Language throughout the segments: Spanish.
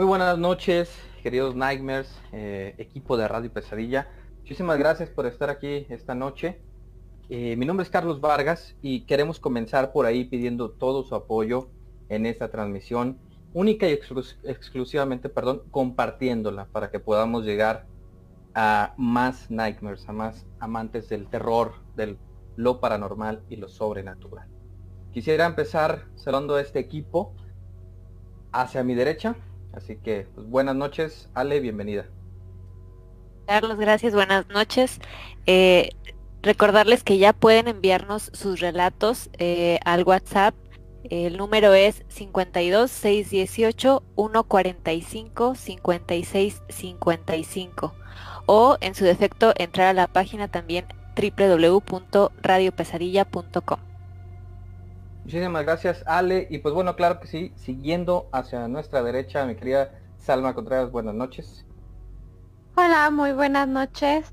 Muy buenas noches, queridos Nightmares, eh, equipo de Radio Pesadilla. Muchísimas gracias por estar aquí esta noche. Eh, mi nombre es Carlos Vargas y queremos comenzar por ahí pidiendo todo su apoyo en esta transmisión, única y exclusivamente, perdón, compartiéndola para que podamos llegar a más Nightmares, a más amantes del terror, del lo paranormal y lo sobrenatural. Quisiera empezar a este equipo hacia mi derecha, así que pues, buenas noches, Ale, bienvenida. Carlos, gracias, buenas noches. Eh, Recordarles que ya pueden enviarnos sus relatos eh, al WhatsApp. El número es 52 618 145 56 55 o en su defecto entrar a la página también www.radiopesadilla.com. Muchísimas gracias Ale y pues bueno, claro que sí, siguiendo hacia nuestra derecha, mi querida Salma Contreras, buenas noches. Hola, muy buenas noches.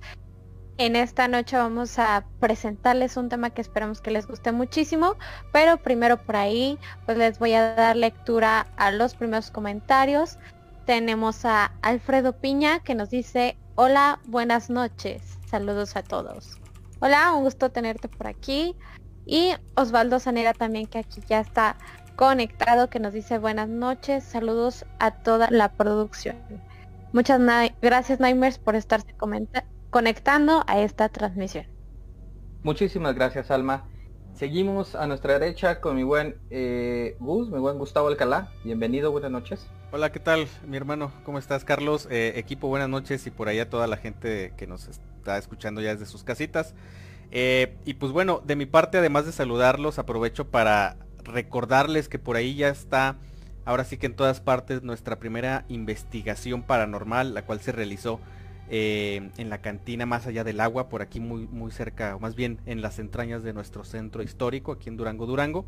En esta noche vamos a presentarles un tema que esperamos que les guste muchísimo, pero primero por ahí pues les voy a dar lectura a los primeros comentarios. Tenemos a Alfredo Piña que nos dice, hola, buenas noches, saludos a todos. Hola, un gusto tenerte por aquí. Y Osvaldo Sanera también que aquí ya está conectado, que nos dice buenas noches, saludos a toda la producción. Muchas gracias Nightmares por estarse conectando a esta transmisión. Muchísimas gracias, Alma. Seguimos a nuestra derecha con mi buen eh, Gus, mi buen Gustavo Alcalá. Bienvenido, buenas noches. Hola, ¿qué tal, mi hermano? ¿Cómo estás, Carlos? Eh, equipo, buenas noches y por allá toda la gente que nos está escuchando ya desde sus casitas. Eh, y pues bueno, de mi parte, además de saludarlos, aprovecho para recordarles que por ahí ya está, ahora sí que en todas partes, nuestra primera investigación paranormal, la cual se realizó eh, en la cantina más allá del agua, por aquí muy, muy cerca, o más bien en las entrañas de nuestro centro histórico, aquí en Durango, Durango.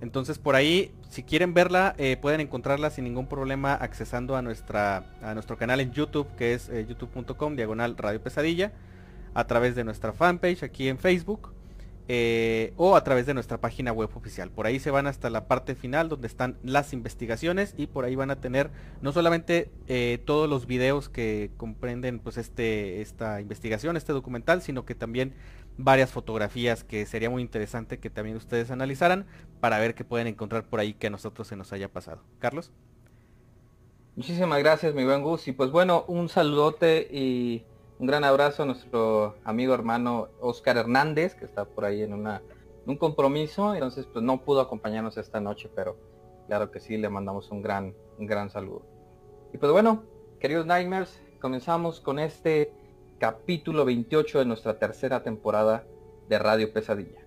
Entonces por ahí, si quieren verla, eh, pueden encontrarla sin ningún problema accesando a, nuestra, a nuestro canal en YouTube, que es youtube.com, diagonal Radio Pesadilla, a través de nuestra fanpage aquí en Facebook. Eh, o a través de nuestra página web oficial. Por ahí se van hasta la parte final donde están las investigaciones y por ahí van a tener no solamente eh, todos los videos que comprenden pues este esta investigación, este documental, sino que también varias fotografías que sería muy interesante que también ustedes analizaran para ver qué pueden encontrar por ahí que a nosotros se nos haya pasado. Carlos. Muchísimas gracias, mi buen Gus. Y pues bueno, un saludote y un gran abrazo a nuestro amigo hermano Oscar Hernández, que está por ahí en un compromiso, entonces pues no pudo acompañarnos esta noche, pero claro que sí, le mandamos un gran, un gran saludo. Y pues bueno, queridos Nightmares, comenzamos con este capítulo 28 de nuestra tercera temporada de Radio Pesadilla.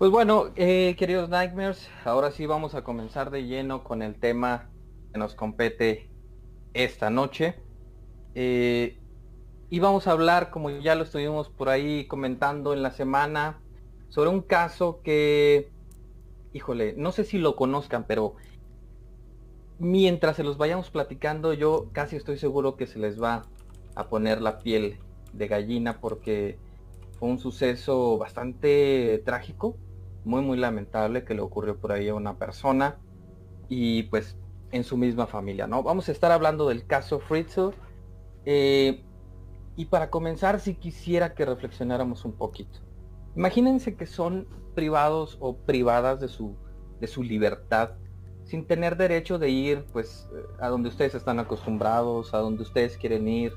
Pues bueno, eh, queridos Nightmares, ahora sí vamos a comenzar de lleno con el tema que nos compete esta noche. Eh, y vamos a hablar, como ya lo estuvimos por ahí comentando en la semana, sobre un caso que, híjole, no sé si lo conozcan, pero mientras se los vayamos platicando, yo casi estoy seguro que se les va a poner la piel de gallina porque fue un suceso bastante trágico muy muy lamentable que le ocurrió por ahí a una persona y pues en su misma familia, ¿no? Vamos a estar hablando del caso Fritzl. Eh, y para comenzar, si quisiera que reflexionáramos un poquito. Imagínense que son privados o privadas de su, de su libertad, sin tener derecho de ir pues a donde ustedes están acostumbrados, a donde ustedes quieren ir.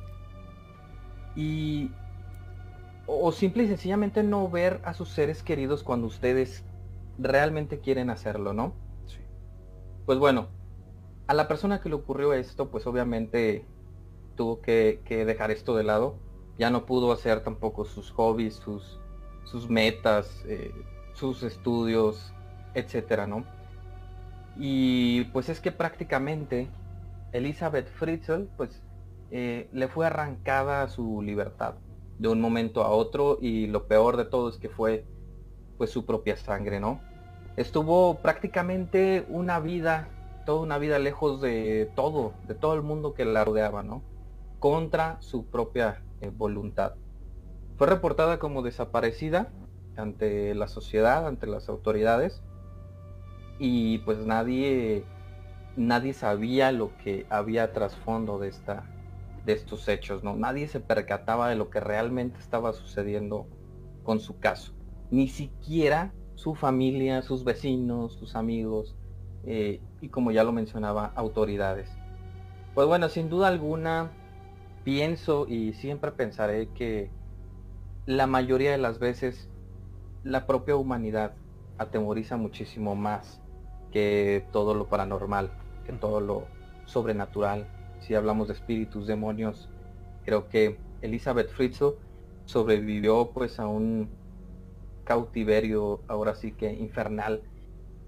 Y o simple y sencillamente no ver a sus seres queridos cuando ustedes realmente quieren hacerlo, ¿no? Sí. Pues bueno, a la persona que le ocurrió esto, pues obviamente tuvo que, dejar esto de lado. Ya no pudo hacer tampoco sus hobbies, sus, sus metas, eh, sus estudios, etcétera, ¿no? Y pues es que prácticamente Elizabeth Fritzl, pues eh, le fue arrancada su libertad de un momento a otro y lo peor de todo es que fue pues su propia sangre, ¿no? Estuvo prácticamente una vida, toda una vida lejos de todo, de todo el mundo que la rodeaba, ¿no? contra su propia eh, voluntad. Fue reportada como desaparecida ante la sociedad, ante las autoridades, y pues nadie, nadie sabía lo que había trasfondo de esta, de estos hechos, ¿no? Nadie se percataba de lo que realmente estaba sucediendo con su caso. Ni siquiera su familia, sus vecinos, sus amigos, eh, y como ya lo mencionaba, autoridades. Pues bueno, sin duda alguna, pienso y siempre pensaré que la mayoría de las veces la propia humanidad atemoriza muchísimo más que todo lo paranormal, que todo lo sobrenatural. Si hablamos de espíritus, demonios, creo que Elizabeth Fritzl sobrevivió pues a un cautiverio ahora sí que infernal.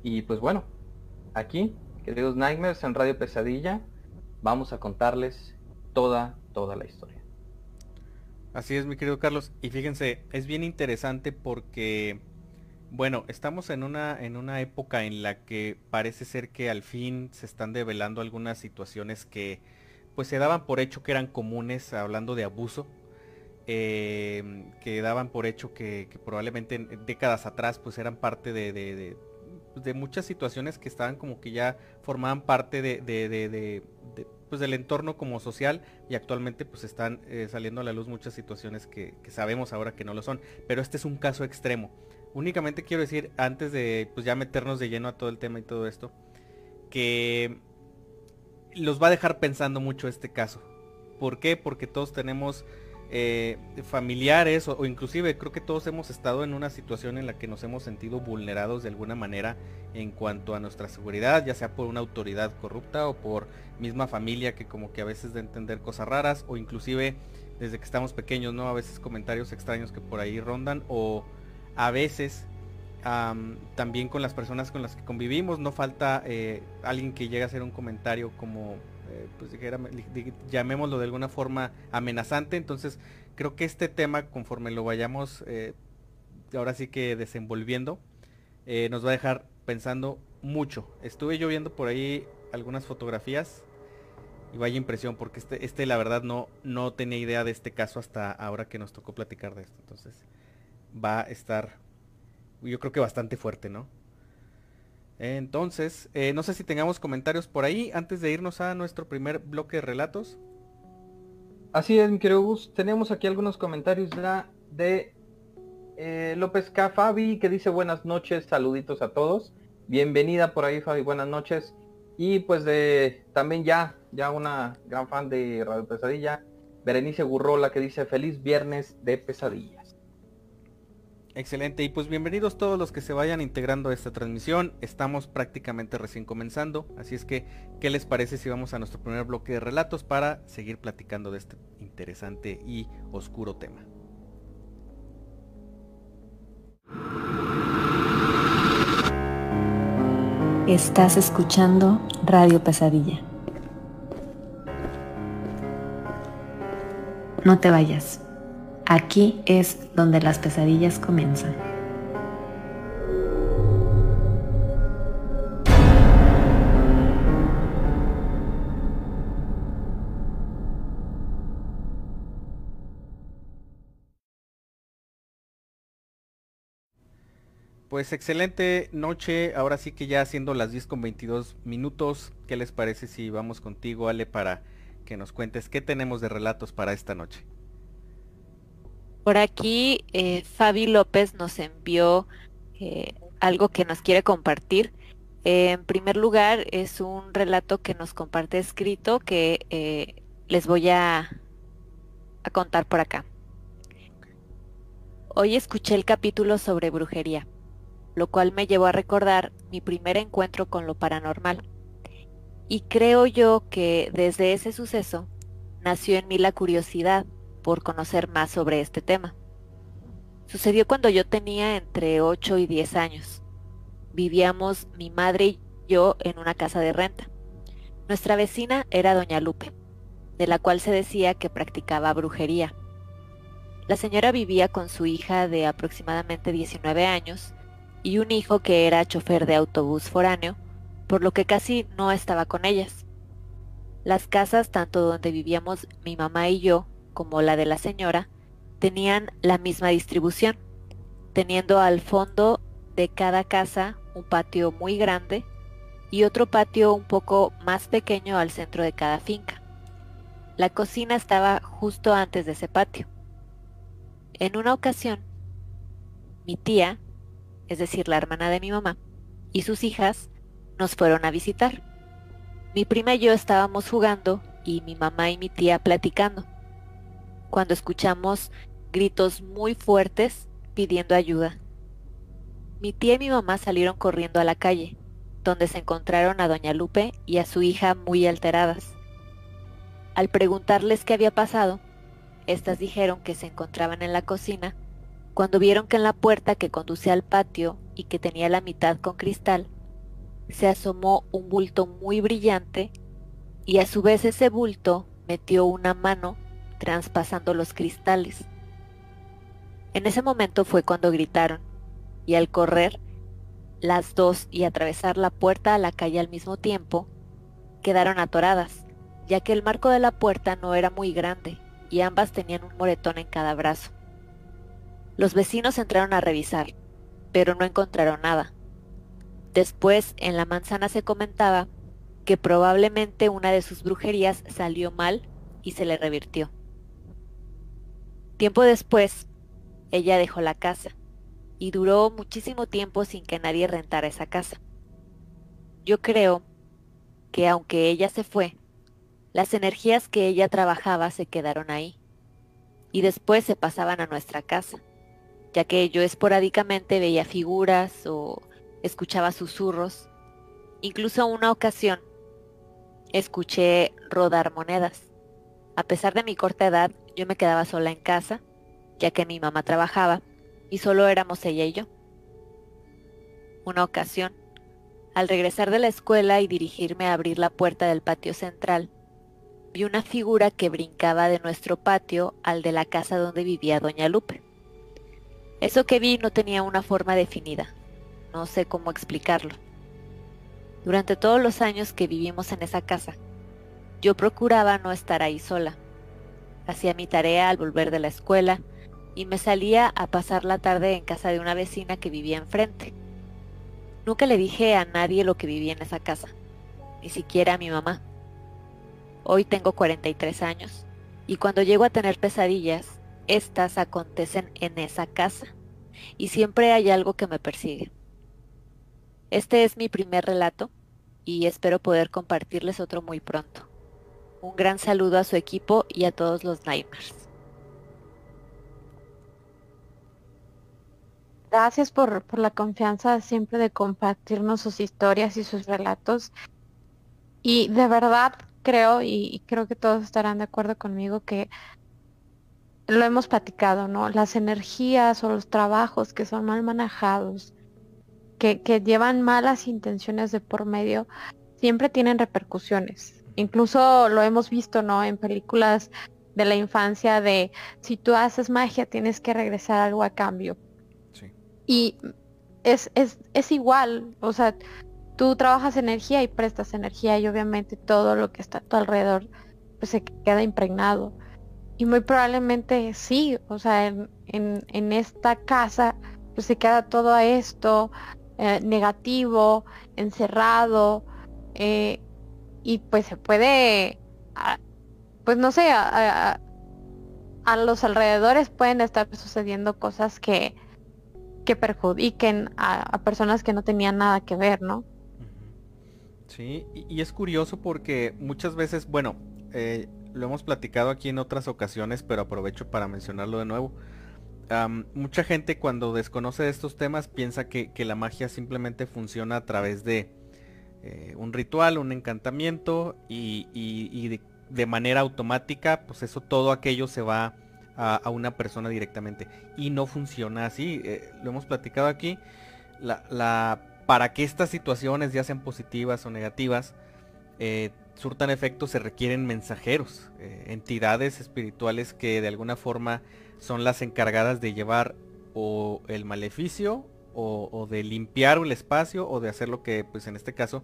Y pues bueno, aquí, queridos Nightmares en Radio Pesadilla, vamos a contarles toda toda la historia. Así es, mi querido Carlos. Y fíjense, es bien interesante porque, bueno, estamos en una, en una época en la que parece ser que al fin se están develando algunas situaciones que pues se daban por hecho que eran comunes, hablando de abuso, em, que daban por hecho que, probablemente en décadas atrás pues eran parte de, de, de, muchas situaciones que estaban como que ya formaban parte de, pues del entorno como social y actualmente pues están eh, saliendo a la luz muchas situaciones que, sabemos ahora que no lo son. Pero este es un caso extremo. Únicamente quiero decir antes de pues ya meternos de lleno a todo el tema y todo esto que los va a dejar pensando mucho este caso ¿por qué? porque todos tenemos eh, familiares o, inclusive creo que todos hemos estado en una situación en la que nos hemos sentido vulnerados de alguna manera en cuanto a nuestra seguridad, ya sea por una autoridad corrupta o por misma familia que como que a veces de entender cosas raras o inclusive desde que estamos pequeños, ¿no? A veces comentarios extraños que por ahí rondan o a veces también con las personas con las que convivimos, no falta eh, alguien que llegue a hacer un comentario como eh, pues llamémoslo de alguna forma amenazante. Entonces creo que este tema, conforme lo vayamos eh, ahora sí que desenvolviendo, nos va a dejar pensando mucho. Estuve yo viendo por ahí algunas fotografías y vaya impresión, porque este, este la verdad no, no tenía idea de este caso hasta ahora que nos tocó platicar de esto. Entonces va a estar, yo creo que bastante fuerte, ¿no? Entonces, eh, no sé si tengamos comentarios por ahí antes de irnos a nuestro primer bloque de relatos. Así es, mi querido Gus. Tenemos aquí algunos comentarios de eh, López K. Fabi que dice buenas noches, saluditos a todos. Bienvenida por ahí Fabi, buenas noches. Y pues de también ya, ya una gran fan de Radio Pesadilla, Berenice Gurrola que dice feliz viernes de pesadilla. Excelente, y pues bienvenidos todos los que se vayan integrando a esta transmisión. Estamos prácticamente recién comenzando, así es que, ¿qué les parece si vamos a nuestro primer bloque de relatos para seguir platicando de este interesante y oscuro tema? Estás escuchando Radio Pesadilla. No te vayas. Aquí es donde las pesadillas comienzan. Pues excelente noche, ahora sí que ya siendo las 10 con 22 minutos, ¿qué les parece si vamos contigo Ale para que nos cuentes qué tenemos de relatos para esta noche? Por aquí eh, Fabi López nos envió eh, algo que nos quiere compartir. en primer lugar, es un relato que nos comparte escrito que eh, les voy a, a contar por acá. Hoy escuché el capítulo sobre brujería lo cual me llevó a recordar mi primer encuentro con lo paranormal. Y creo yo que desde ese suceso nació en mí la curiosidad por conocer más sobre este tema. Sucedió cuando yo tenía entre 8 y 10 años. Vivíamos mi madre y yo en una casa de renta. Nuestra vecina era doña Lupe, de la cual se decía que practicaba brujería. La señora vivía con su hija de aproximadamente 19 años y un hijo que era chofer de autobús foráneo, por lo que casi no estaba con ellas. Las casas, tanto donde vivíamos mi mamá y yo, como la de la señora, tenían la misma distribución, teniendo al fondo de cada casa un patio muy grande y otro patio un poco más pequeño al centro de cada finca. La cocina estaba justo antes de ese patio. En una ocasión, mi tía, es decir, la hermana de mi mamá, y sus hijas nos fueron a visitar. Mi prima y yo estábamos jugando y mi mamá y mi tía platicando, cuando escuchamos gritos muy fuertes pidiendo ayuda. Mi tía y mi mamá salieron corriendo a la calle, donde se encontraron a doña Lupe y a su hija muy alteradas. Al preguntarles qué había pasado, estas dijeron que se encontraban en la cocina cuando vieron que en la puerta que conducía al patio y que tenía la mitad con cristal, se asomó un bulto muy brillante y a su vez ese bulto metió una mano traspasando los cristales. En ese momento fue cuando gritaron y al correr las dos y atravesar la puerta a la calle al mismo tiempo, quedaron atoradas, ya que el marco de la puerta no era muy grande y ambas tenían un moretón en cada brazo. Los vecinos entraron a revisar, pero no encontraron nada. Después, en la manzana se comentaba que probablemente una de sus brujerías salió mal y se le revirtió. Tiempo después, ella dejó la casa y duró muchísimo tiempo sin que nadie rentara esa casa. Yo creo que aunque ella se fue, las energías que ella trabajaba se quedaron ahí y después se pasaban a nuestra casa ya que yo esporádicamente veía figuras o escuchaba susurros. Incluso una ocasión escuché rodar monedas. A pesar de mi corta edad, yo me quedaba sola en casa, ya que mi mamá trabajaba y solo éramos ella y yo. Una ocasión, al regresar de la escuela y dirigirme a abrir la puerta del patio central, vi una figura que brincaba de nuestro patio al de la casa donde vivía doña Lupe. Eso que vi no tenía una forma definida. No sé cómo explicarlo. Durante todos los años que vivimos en esa casa, yo procuraba no estar ahí sola. Hacía mi tarea al volver de la escuela y me salía a pasar la tarde en casa de una vecina que vivía enfrente. Nunca le dije a nadie lo que vivía en esa casa, ni siquiera a mi mamá. Hoy tengo 43 años y cuando llego a tener pesadillas, estas acontecen en esa casa y siempre hay algo que me persigue. Este es mi primer relato y espero poder compartirles otro muy pronto. Un gran saludo a su equipo y a todos los Nightmares. Gracias por, la confianza siempre de compartirnos sus historias y sus relatos. Y de verdad creo, y creo que todos estarán de acuerdo conmigo, que lo hemos platicado, ¿no? Las energías o los trabajos que son mal manejados, que llevan malas intenciones de por medio, siempre tienen repercusiones. Incluso lo hemos visto, ¿no? En películas de la infancia de si tú haces magia tienes que regresar algo a cambio. Sí. Y es, es, es igual, o sea, tú trabajas energía y prestas energía y obviamente todo lo que está a tu alrededor pues se queda impregnado. Y muy probablemente sí, o sea, en, en, esta casa pues se queda todo esto eh, negativo, encerrado, eh, y pues se puede, ah, pues no sé, a, los alrededores pueden estar sucediendo cosas que, que perjudiquen a, personas que no tenían nada que ver, ¿no? Sí, y, es curioso porque muchas veces, bueno, eh, lo hemos platicado aquí en otras ocasiones, pero aprovecho para mencionarlo de nuevo. mucha gente cuando desconoce de estos temas piensa que, la magia simplemente funciona a través de eh, un ritual, un encantamiento y, de, manera automática, pues eso todo aquello se va a, una persona directamente. Y no funciona así, eh, lo hemos platicado aquí. La, para que estas situaciones, ya sean positivas o negativas, eh, surtan efectos se requieren mensajeros, entidades espirituales que de alguna forma son las encargadas de llevar o el maleficio o, de limpiar el espacio o de hacer lo que pues en este caso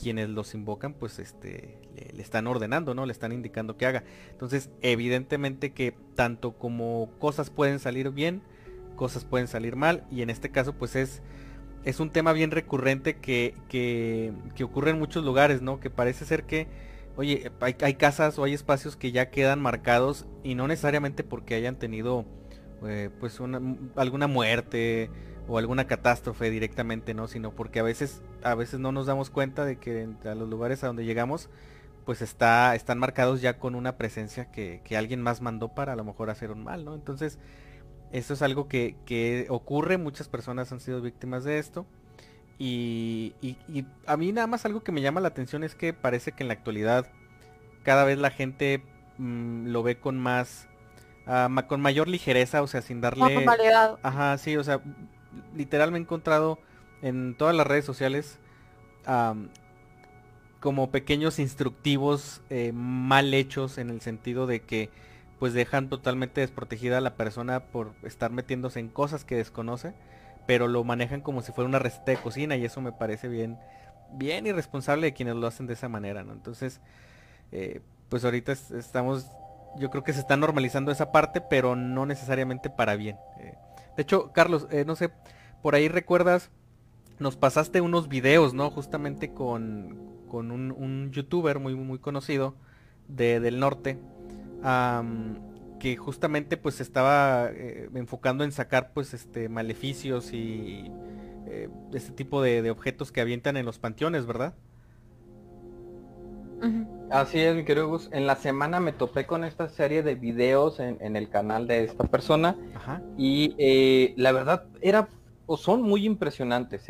quienes los invocan pues este le, están ordenando, ¿no? Le están indicando que haga. Entonces evidentemente que tanto como cosas pueden salir bien, cosas pueden salir mal y en este caso pues es es un tema bien recurrente que, que, ocurre en muchos lugares, ¿no? Que parece ser que, oye, hay, casas o hay espacios que ya quedan marcados y no necesariamente porque hayan tenido, eh, pues, una, alguna muerte o alguna catástrofe directamente, ¿no? Sino porque a veces, a veces no nos damos cuenta de que a los lugares a donde llegamos, pues está, están marcados ya con una presencia que, que alguien más mandó para a lo mejor hacer un mal, ¿no? Entonces, esto es algo que, ocurre, muchas personas han sido víctimas de esto. Y, a mí nada más algo que me llama la atención es que parece que en la actualidad cada vez la gente mm, lo ve con más, ah, con mayor ligereza, o sea, sin darle... Ajá, sí, o sea, literal me he encontrado en todas las redes sociales como pequeños instructivos eh, mal hechos en el sentido de que pues dejan totalmente desprotegida a la persona por estar metiéndose en cosas que desconoce, pero lo manejan como si fuera una receta de cocina y eso me parece bien, bien irresponsable de quienes lo hacen de esa manera, ¿no? Entonces, eh, pues ahorita estamos, yo creo que se está normalizando esa parte, pero no necesariamente para bien. Eh. De hecho, Carlos, eh, no sé, por ahí recuerdas, nos pasaste unos videos, ¿no? Justamente con, con un, youtuber muy, muy conocido de, del norte, que justamente pues estaba eh, enfocando en sacar pues este maleficios y eh, este tipo de, objetos que avientan en los panteones, ¿verdad? Así es, mi querido Gus. En la semana me topé con esta serie de videos en, el canal de esta persona y eh, la verdad era o son muy impresionantes.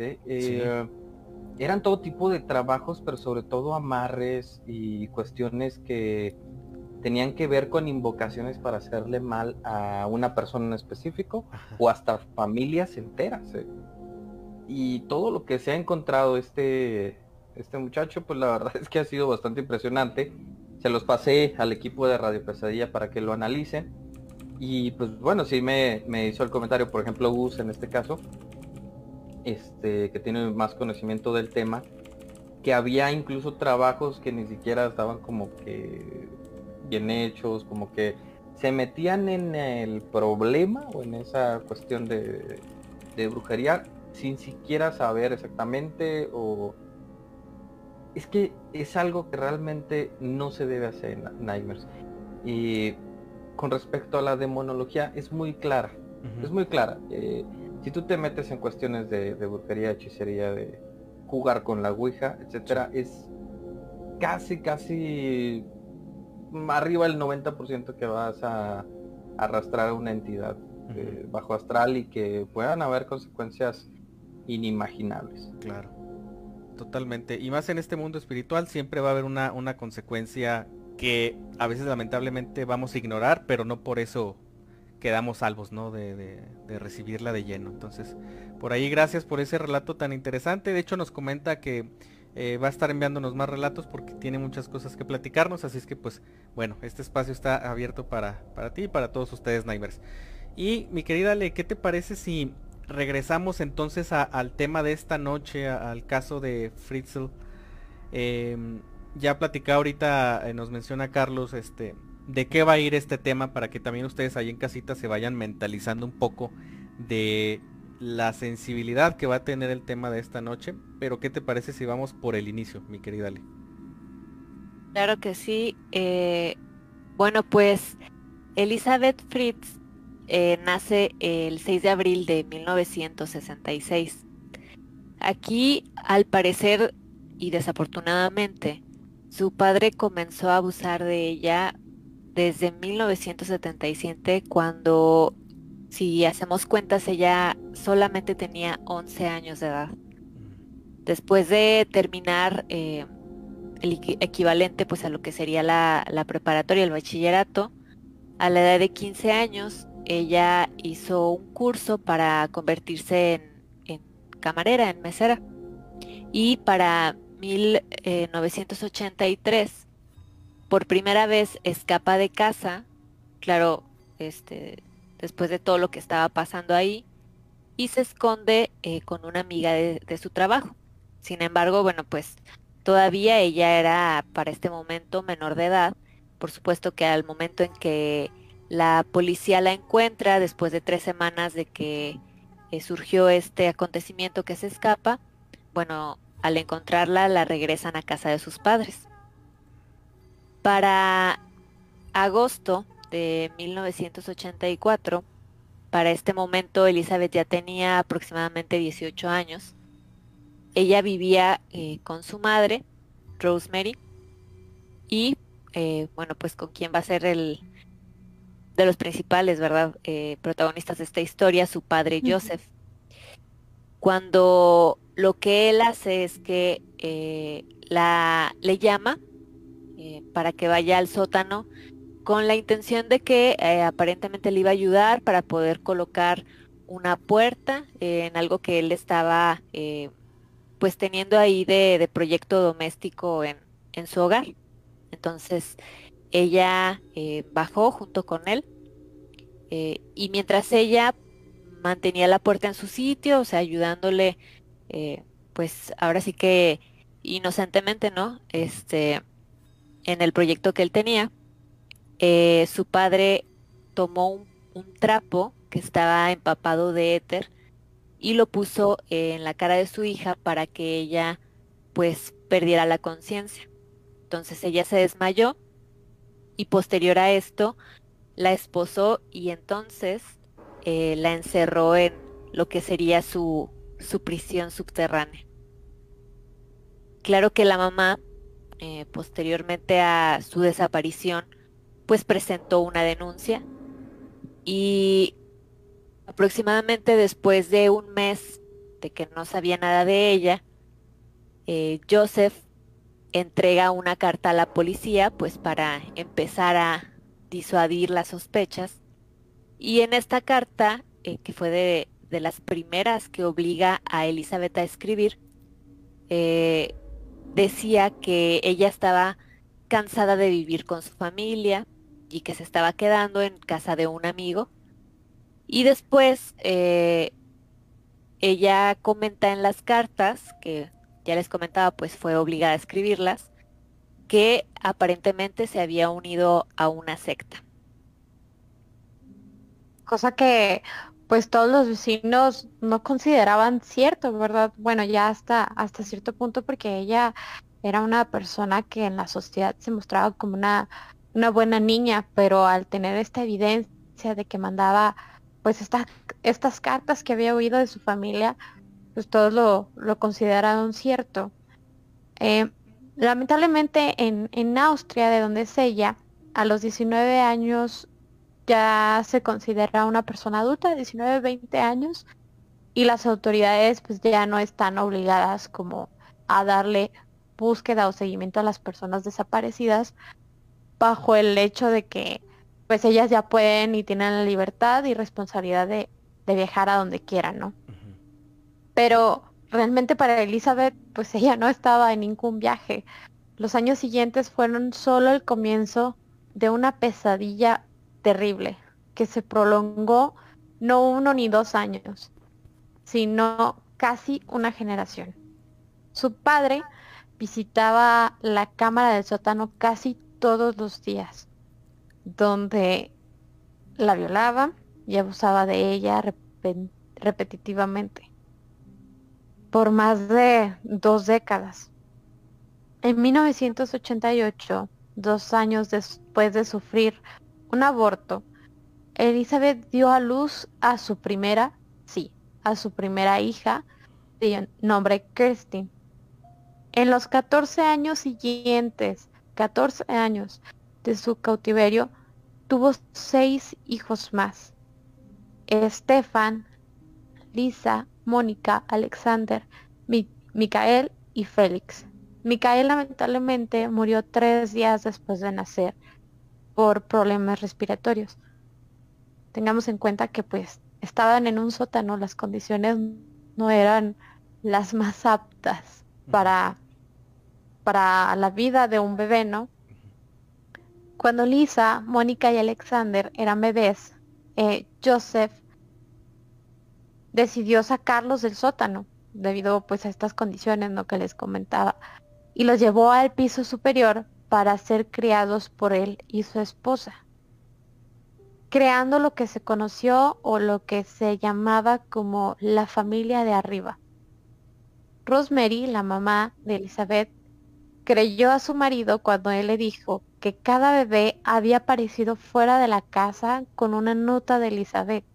Eran todo tipo de trabajos, pero sobre todo amarres y cuestiones que tenían que ver con invocaciones para hacerle mal a una persona en específico o hasta familias enteras. ¿eh? Y todo lo que se ha encontrado este, este muchacho, pues la verdad es que ha sido bastante impresionante. Se los pasé al equipo de Radio Pesadilla para que lo analicen. Y pues bueno, sí me, me hizo el comentario, por ejemplo, Gus en este caso, este, que tiene más conocimiento del tema, que había incluso trabajos que ni siquiera estaban como que bien hechos, como que se metían en el problema o en esa cuestión de, brujería sin siquiera saber exactamente o es que es algo que realmente no se debe hacer en Nightmares. Y con respecto a la demonología es muy clara, es muy clara. Eh, si tú te metes en cuestiones de, brujería, hechicería, de jugar con la Ouija, etcétera, es casi, casi arriba el 90% que vas a arrastrar a una entidad eh, bajo astral y que puedan haber consecuencias inimaginables. Claro, totalmente. Y más en este mundo espiritual siempre va a haber una, una consecuencia que a veces lamentablemente vamos a ignorar, pero no por eso quedamos salvos, ¿no? De, de, recibirla de lleno. Entonces, por ahí gracias por ese relato tan interesante. De hecho, nos comenta que eh, va a estar enviándonos más relatos porque tiene muchas cosas que platicarnos. Así es que pues bueno, este espacio está abierto para, para ti y para todos ustedes, Nightmares. Y mi querida Le, ¿qué te parece si regresamos entonces al tema de esta noche, al caso de Fritzl? Em, ya platicado ahorita, eh, nos menciona Carlos, este, de qué va a ir este tema para que también ustedes ahí en casita se vayan mentalizando un poco de la sensibilidad que va a tener el tema de esta noche, pero ¿qué te parece si vamos por el inicio, mi querida Ale? Claro que sí. Eh, bueno, pues Elizabeth Fritz eh, nace el 6 de abril de 1966. Aquí, al parecer y desafortunadamente, su padre comenzó a abusar de ella desde 1977 cuando, si hacemos cuentas, ella solamente tenía 11 años de edad. Después de terminar eh, el equivalente pues a lo que sería la, la preparatoria, el bachillerato, a la edad de 15 años, ella hizo un curso para convertirse en, en camarera, en mesera. Y para 1983, por primera vez escapa de casa, claro, este, después de todo lo que estaba pasando ahí, y se esconde eh, con una amiga de, de, su trabajo. Sin embargo, bueno, pues todavía ella era para este momento menor de edad. Por supuesto que al momento en que la policía la encuentra, después de tres semanas de que eh, surgió este acontecimiento que se escapa, bueno, al encontrarla la regresan a casa de sus padres. Para agosto de 1984, para este momento Elizabeth ya tenía aproximadamente 18 años. Ella vivía eh, con su madre, Rosemary, y eh, bueno, pues con quien va a ser el de los principales, ¿verdad? Eh, protagonistas de esta historia, su padre Joseph. Cuando lo que él hace es que eh, la, le llama eh, para que vaya al sótano con la intención de que aparentemente le iba a ayudar para poder colocar una puerta en algo que él estaba pues teniendo ahí de, de proyecto doméstico en, en, su hogar. Entonces ella bajó junto con él y mientras ella mantenía la puerta en su sitio, o sea, ayudándole eh, pues ahora sí que inocentemente, ¿no? Este, en el proyecto que él tenía, eh, su padre tomó un, un, trapo que estaba empapado de éter y lo puso en la cara de su hija para que ella pues perdiera la conciencia. Entonces ella se desmayó y posterior a esto la esposó y entonces eh, la encerró en lo que sería su, su prisión subterránea. Claro que la mamá, eh, posteriormente a su desaparición, pues presentó una denuncia y aproximadamente después de un mes de que no sabía nada de ella, eh, Joseph entrega una carta a la policía pues para empezar a disuadir las sospechas y en esta carta, eh, que fue de, de las primeras que obliga a Elizabeth a escribir, eh, decía que ella estaba cansada de vivir con su familia y que se estaba quedando en casa de un amigo. Y después eh, ella comenta en las cartas, que ya les comentaba, pues fue obligada a escribirlas, que aparentemente se había unido a una secta. Cosa que pues todos los vecinos no consideraban cierto, ¿verdad? Bueno, ya hasta, hasta cierto punto porque ella era una persona que en la sociedad se mostraba como una, una buena niña, pero al tener esta evidencia de que mandaba pues estas estas cartas que había oído de su familia, pues todos lo, lo consideraron cierto. Eh, lamentablemente en, en Austria, de donde es ella, a los 19 años ya se considera una persona adulta de 19, 20 años y las autoridades pues ya no están obligadas como a darle búsqueda o seguimiento a las personas desaparecidas bajo el hecho de que pues ellas ya pueden y tienen la libertad y responsabilidad de, de viajar a donde quieran, ¿no? Pero realmente para Elizabeth pues ella no estaba en ningún viaje. Los años siguientes fueron solo el comienzo de una pesadilla terrible que se prolongó no uno ni dos años, sino casi una generación. Su padre visitaba la cámara del sótano casi todos los días, donde la violaba y abusaba de ella repetitivamente por más de dos décadas. En 1988, dos años después de sufrir un aborto, Elizabeth dio a luz a su primera, sí, a su primera hija, de nombre Kirstin. En los 14 años siguientes, 14 años de su cautiverio, tuvo seis hijos más. Estefan, Lisa, Mónica, Alexander, Micael y Félix. Micael lamentablemente murió tres días después de nacer por problemas respiratorios. Tengamos en cuenta que pues estaban en un sótano, las condiciones no eran las más aptas para, para la vida de un bebé, ¿no? Cuando Lisa, Mónica y Alexander eran bebés, eh, Joseph decidió sacarlos del sótano debido pues a estas condiciones ¿no? que les comentaba y los llevó al piso superior para ser criados por él y su esposa, creando lo que se conoció o lo que se llamaba como la familia de arriba. Rosemary, la mamá de Elizabeth, creyó a su marido cuando él le dijo que cada bebé había aparecido fuera de la casa con una nota de Elizabeth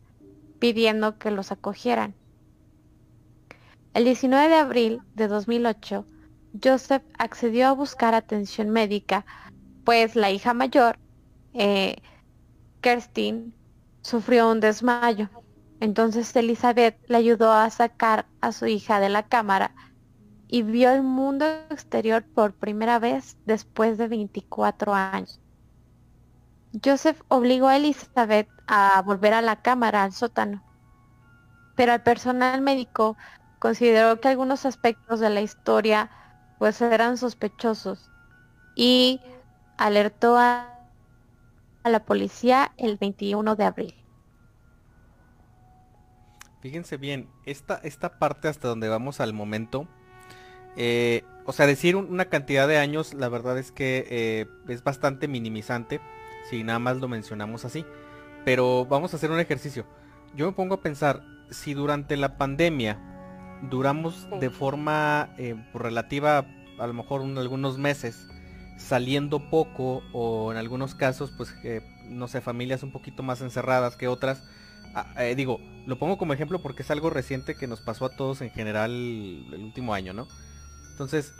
pidiendo que los acogieran. El 19 de abril de 2008, Joseph accedió a buscar atención médica, pues la hija mayor, eh, Kerstin, sufrió un desmayo. Entonces Elizabeth le ayudó a sacar a su hija de la cámara y vio el mundo exterior por primera vez después de 24 años. Joseph obligó a Elizabeth a volver a la cámara, al sótano, pero el personal médico consideró que algunos aspectos de la historia pues eran sospechosos y alertó a, la policía el 21 de abril. Fíjense bien, esta, esta parte hasta donde vamos al momento, eh, o sea, decir una cantidad de años, la verdad es que eh, es bastante minimizante, si nada más lo mencionamos así. Pero vamos a hacer un ejercicio. Yo me pongo a pensar, si durante la pandemia duramos de forma eh, relativa, a lo mejor algunos meses, saliendo poco o en algunos casos, pues, no sé, familias un poquito más encerradas que otras. Ah, eh, digo, lo pongo como ejemplo porque es algo reciente que nos pasó a todos en general el último año, ¿no? Entonces,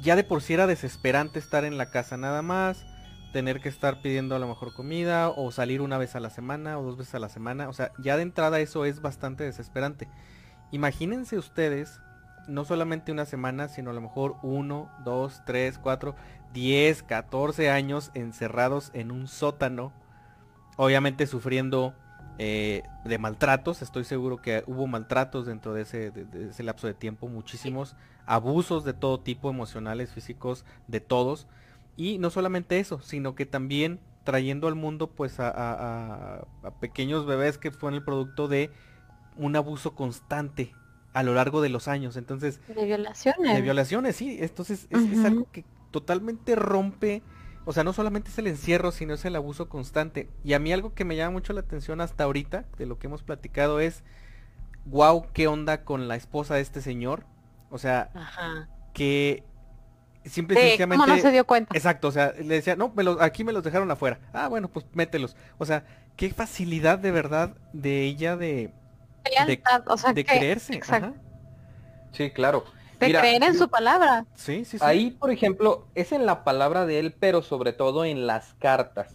ya de por sí era desesperante estar en la casa nada más tener que estar pidiendo a lo mejor comida o salir una vez a la semana o dos veces a la semana. O sea, ya de entrada eso es bastante desesperante. Imagínense ustedes, no solamente una semana, sino a lo mejor uno, dos, tres, cuatro, diez, catorce años encerrados en un sótano. Obviamente sufriendo eh, de maltratos. Estoy seguro que hubo maltratos dentro de ese, de ese lapso de tiempo. Muchísimos abusos de todo tipo, emocionales, físicos, de todos. Y no solamente eso, sino que también trayendo al mundo pues a, pequeños bebés que fueron el producto de un abuso constante a lo largo de los años. Entonces... De violaciones. De violaciones, sí. Entonces es, algo que totalmente rompe, o sea, no solamente es el encierro, sino es el abuso constante. Y a mí algo que me llama mucho la atención hasta ahorita, de lo que hemos platicado, es, wow, qué onda con la esposa de este señor. O sea, que Simple no se dio cuenta? Exacto, o sea, le decía, no, aquí me los dejaron afuera. Ah, bueno, pues mételos. O sea, qué facilidad de verdad de ella de... De, creerse. Sí, claro. De creer en su palabra. Sí, sí, sí. Ahí, por ejemplo, es en la palabra de él, pero sobre todo en las cartas.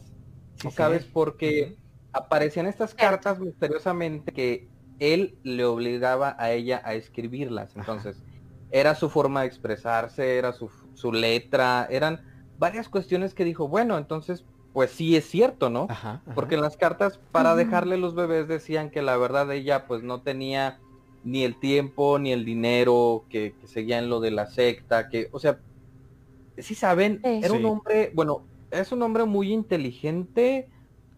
Si sabes, porque aparecían estas cartas misteriosamente que él le obligaba a ella a escribirlas. Entonces, era su forma de expresarse, era su, su letra, eran varias cuestiones que dijo, bueno, entonces, pues sí es cierto, ¿no? Porque en las cartas para dejarle los bebés decían que la verdad ella pues no tenía ni el tiempo ni el dinero, que, seguía en lo de la secta, que, o sea, sí saben, era un hombre, bueno, es un hombre muy inteligente,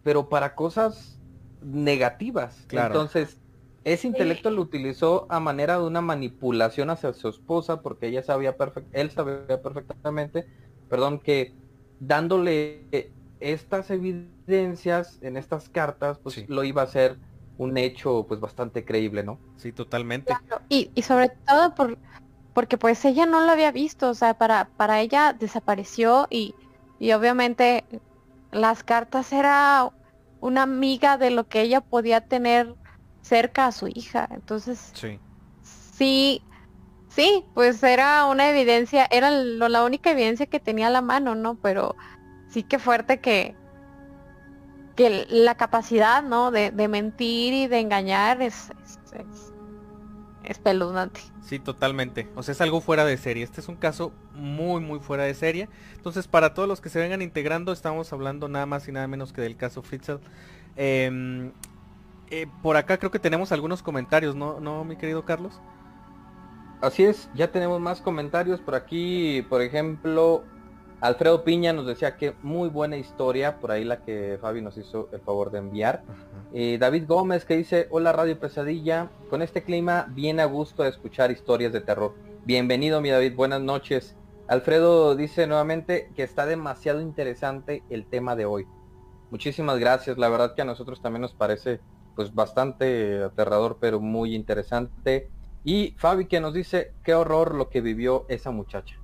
pero para cosas negativas. Claro. Entonces, ese intelecto lo utilizó a manera de una manipulación hacia su esposa porque ella sabía él sabía perfectamente, perdón, que dándole estas evidencias en estas cartas, pues lo iba a hacer un hecho pues bastante creíble, ¿no? Sí, totalmente. Y, y sobre todo por, porque pues ella no lo había visto, o sea, para, para ella desapareció y, y obviamente las cartas era una amiga de lo que ella podía tener cerca a su hija. Entonces, Sí. sí, sí, pues era una evidencia, era lo- la única evidencia que tenía a la mano, ¿no? Pero sí que fuerte que, que la capacidad, ¿no? De, de mentir y de engañar es, es, es- espeluznante. Sí, totalmente. O sea, es algo fuera de serie. Este es un caso muy, muy fuera de serie. Entonces, para todos los que se vengan integrando, estamos hablando nada más y nada menos que del caso Fritzel. Em, eh, por acá creo que tenemos algunos comentarios, ¿no, no mi querido Carlos? Así es, ya tenemos más comentarios por aquí, por ejemplo, Alfredo Piña nos decía que muy buena historia, por ahí la que Fabi nos hizo el favor de enviar. Eh, David Gómez que dice, hola Radio Pesadilla, con este clima bien a gusto de escuchar historias de terror. Bienvenido mi David, buenas noches. Alfredo dice nuevamente que está demasiado interesante el tema de hoy. Muchísimas gracias, la verdad que a nosotros también nos parece pues bastante aterrador pero muy interesante. Y Fabi que nos dice, qué horror lo que vivió esa muchacha.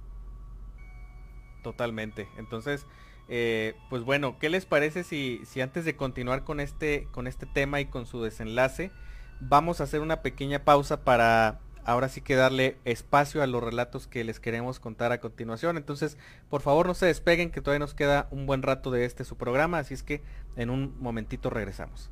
Totalmente. Entonces, eh, pues bueno, ¿qué les parece si, si antes de continuar con este, con este tema y con su desenlace, vamos a hacer una pequeña pausa para ahora sí que darle espacio a los relatos que les queremos contar a continuación. Entonces, por favor no se despeguen que todavía nos queda un buen rato de este su programa, así es que en un momentito regresamos.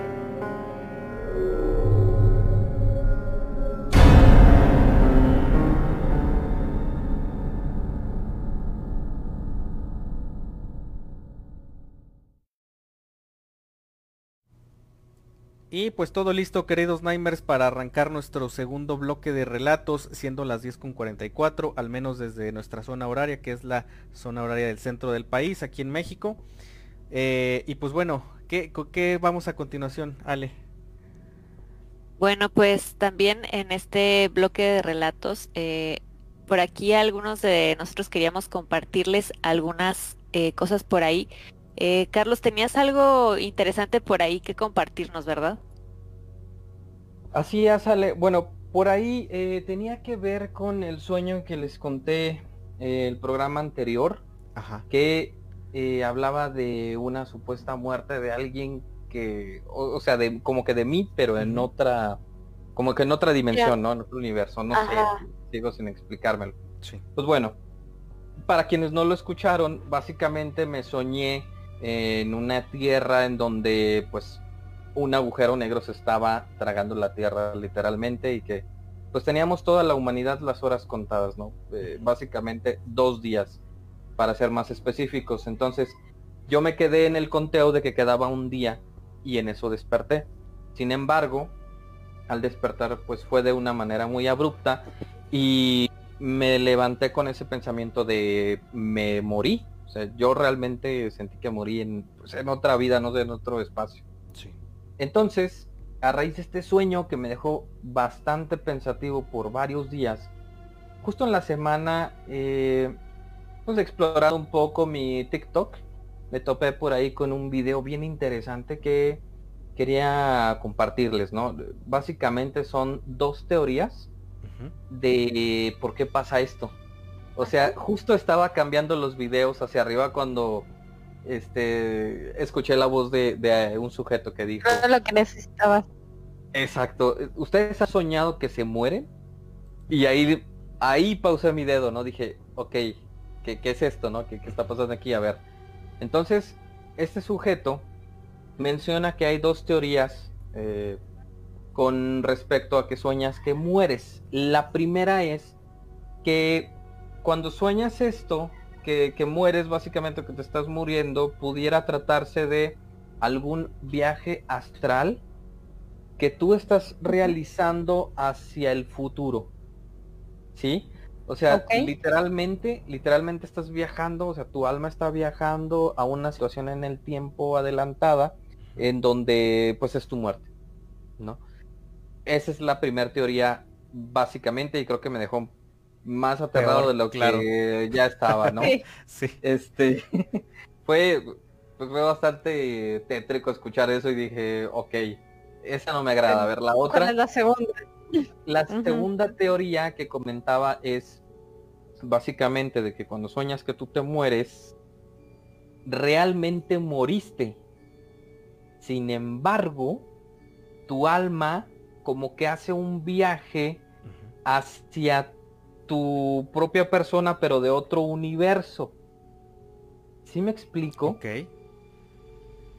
Y pues todo listo, queridos Nightmares, para arrancar nuestro segundo bloque de relatos, siendo las 10.44, al menos desde nuestra zona horaria, que es la zona horaria del centro del país, aquí en México. Eh, y pues bueno, ¿qué, ¿qué vamos a continuación, Ale? Bueno, pues también en este bloque de relatos, eh, por aquí algunos de nosotros queríamos compartirles algunas eh, cosas por ahí. Eh, Carlos, tenías algo interesante por ahí que compartirnos, ¿verdad? Así es, Ale. Bueno, por ahí eh, tenía que ver con el sueño que les conté eh, el programa anterior, Ajá. que eh, hablaba de una supuesta muerte de alguien que, o, o sea, de, como que de mí, pero en otra, como que en otra dimensión, ¿no? En otro universo, no Ajá. sé, sigo sin explicármelo. Sí. Pues bueno, para quienes no lo escucharon, básicamente me soñé en una tierra en donde pues un agujero negro se estaba tragando la tierra literalmente y que pues teníamos toda la humanidad las horas contadas, ¿no? Eh, básicamente dos días, para ser más específicos. Entonces yo me quedé en el conteo de que quedaba un día y en eso desperté. Sin embargo, al despertar pues fue de una manera muy abrupta y me levanté con ese pensamiento de me morí. O sea, yo realmente sentí que morí en, pues, en otra vida, no en otro espacio. Sí. Entonces, a raíz de este sueño que me dejó bastante pensativo por varios días, justo en la semana, eh, pues explorando un poco mi TikTok, me topé por ahí con un video bien interesante que quería compartirles, ¿no? Básicamente son dos teorías de por qué pasa esto. O sea, justo estaba cambiando los videos hacia arriba cuando este escuché la voz de, de un sujeto que dijo Todo lo que necesitabas. Exacto. ¿Ustedes han soñado que se mueren? Y ahí, ahí pausé mi dedo, ¿no? Dije, ok, ¿qué, qué es esto, no? ¿Qué, qué está pasando aquí? A ver. Entonces, este sujeto menciona que hay dos teorías eh, con respecto a que sueñas que mueres. La primera es que cuando sueñas esto, que, que mueres básicamente que te estás muriendo, pudiera tratarse de algún viaje astral que tú estás realizando hacia el futuro. ¿Sí? O sea, literalmente, literalmente estás viajando, o sea, tu alma está viajando a una situación en el tiempo adelantada, en donde pues es tu muerte, ¿no? Esa es la primera teoría básicamente y creo que me dejó más aterrado de lo que ya estaba, ¿no? Sí. Este fue, pues, fue bastante tétrico escuchar eso y dije, ok, esa no me agrada. A ver, la otra. ¿Cuál es la segunda? La segunda teoría que comentaba es básicamente de que cuando sueñas que tú te mueres, realmente moriste. Sin embargo, tu alma como que hace un viaje hacia tu propia persona, pero de otro universo. ¿Sí me explico? Ok.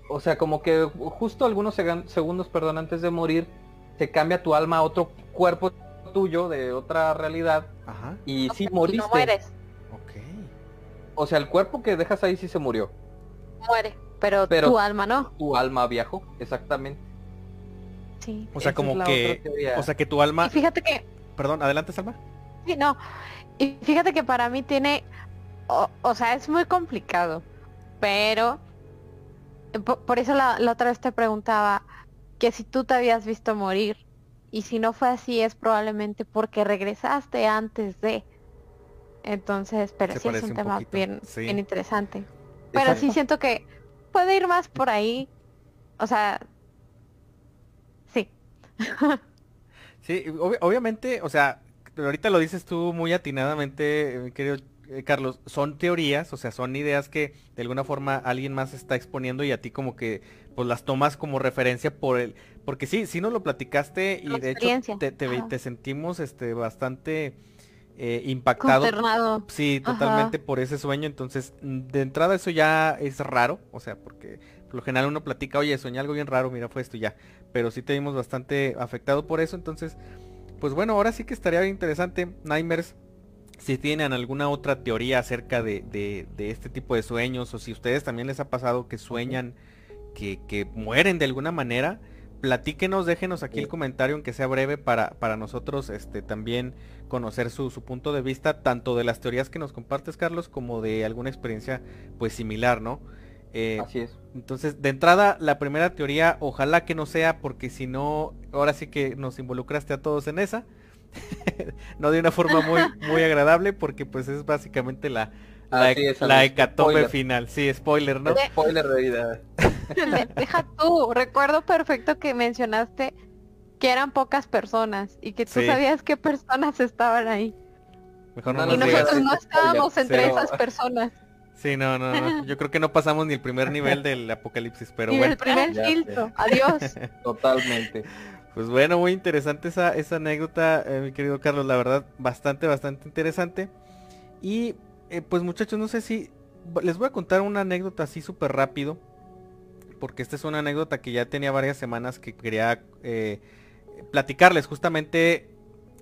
O sea, como que justo algunos segan- segundos, perdón, antes de morir, se cambia tu alma a otro cuerpo tuyo de otra realidad Ajá. y O sí y moriste. no mueres, Ok. O sea, el cuerpo que dejas ahí sí se murió. muere, pero, Pero- tu alma no. Tu alma viajó, exactamente. Sí. O sea, Esa como que, otra teoría. o sea que tu alma, Y fíjate que, perdón, adelante Salma. Sí, no. Y fíjate que para mí tiene, o, o sea, es muy complicado, pero por, por eso la, la otra vez te preguntaba que si tú te habías visto morir y si no fue así es probablemente porque regresaste antes de. Entonces, pero Se sí es un un tema poquito, bien, sí. bien interesante. Pero Exacto. sí siento que puede ir más por ahí. O sea, sí. Sí, obvi- obviamente, o sea, ahorita lo dices tú muy atinadamente, eh, querido eh, Carlos, son teorías, o sea, son ideas que de alguna forma alguien más está exponiendo y a ti como que pues las tomas como referencia por el, porque sí, sí nos lo platicaste y de hecho te, te, sentimos este bastante eh, impactado. Consternado. Sí, Ajá. totalmente por ese sueño. Entonces, mm, de entrada eso ya es raro. O sea, porque por lo general uno platica, oye, soñé algo bien raro, mira, fue esto y ya. Pero sí te vimos bastante afectado por eso. Entonces, pues bueno, ahora sí que estaría bien interesante, Nightmares, si tienen alguna otra teoría acerca de, de- de este tipo de sueños o si ustedes también les ha pasado que sueñan que, que mueren de alguna manera, platíquenos, déjenos aquí el comentario, aunque sea breve, para, para nosotros este, también conocer su, su punto de vista, tanto de las teorías que nos compartes, Carlos, como de alguna experiencia pues similar, ¿no? Eh, Así es. entonces, de entrada, la primera teoría, ojalá que no sea, porque si no, ahora sí que nos involucraste a todos en esa. no de una forma muy, muy agradable, porque pues es básicamente la, la, es, la hecatombe spoiler. final. Sí, spoiler, ¿no? De- Spoiler de vida. De- Deja tú, recuerdo perfecto que mencionaste que eran pocas personas y que tú Sí. sabías qué personas estaban ahí. Mejor No Y digas nosotros no estábamos entre esas personas. Sí, no, no, no. Yo creo que no pasamos ni el primer nivel del apocalipsis, pero y bueno. el primer Ya filtro. Adiós. Totalmente. Pues bueno, muy interesante esa, esa anécdota, eh, mi querido Carlos, la verdad, bastante, bastante interesante. Y eh, pues muchachos, no sé si les voy a contar una anécdota así súper rápido, porque esta es una anécdota que ya tenía varias semanas que quería eh, platicarles. Justamente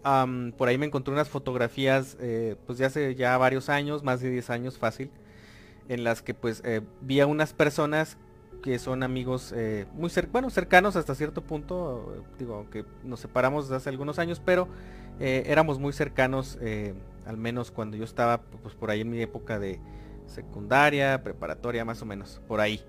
am, por ahí me encontré unas fotografías, eh, pues ya hace ya varios años, más de 10 años fácil, en las que pues eh, vi a unas personas que son amigos eh, muy cer- bueno, cercanos hasta cierto punto, digo, aunque nos separamos desde hace algunos años, pero eh, éramos muy cercanos, al menos cuando yo estaba pues por ahí en mi época de secundaria, preparatoria, más o menos, por ahí.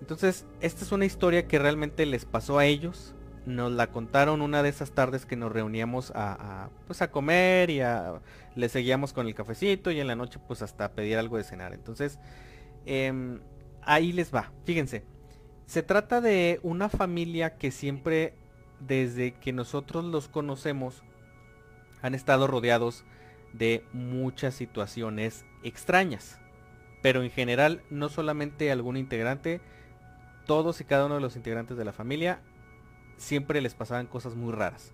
Entonces, esta es una historia que realmente les pasó a ellos. Nos la contaron una de esas tardes que nos reuníamos a, pues a comer y a, le seguíamos con el cafecito y en la noche pues hasta pedir algo de cenar. Entonces, em, ahí les va. Fíjense, se trata de una familia que siempre, desde que nosotros los conocemos, han estado rodeados de muchas situaciones extrañas. Pero en general, no solamente algún integrante, todos y cada uno de los integrantes de la familia, siempre les pasaban cosas muy raras.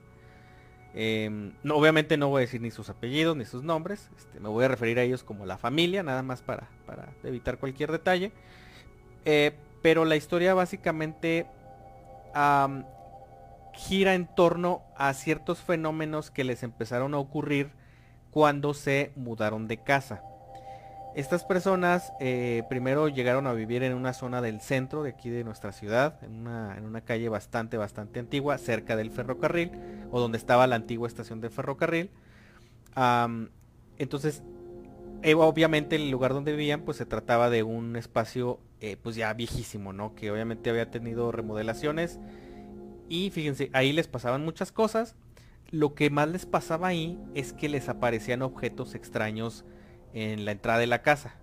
Em, obviamente no voy a decir ni sus apellidos ni sus nombres, este, me voy a referir a ellos como la familia, nada más para, para evitar cualquier detalle. Eh, pero la historia básicamente am, gira en torno a ciertos fenómenos que les empezaron a ocurrir cuando se mudaron de casa. Estas personas eh, primero llegaron a vivir en una zona del centro de aquí de nuestra ciudad, en una, calle bastante, bastante antigua, cerca del ferrocarril, o donde estaba la antigua estación del ferrocarril. Entonces, eh, obviamente el lugar donde vivían, pues se trataba de un espacio eh, pues ya viejísimo, ¿no? Que obviamente había tenido remodelaciones. Y fíjense, ahí les pasaban muchas cosas. Lo que más les pasaba ahí es que les aparecían objetos extraños en la entrada de la casa.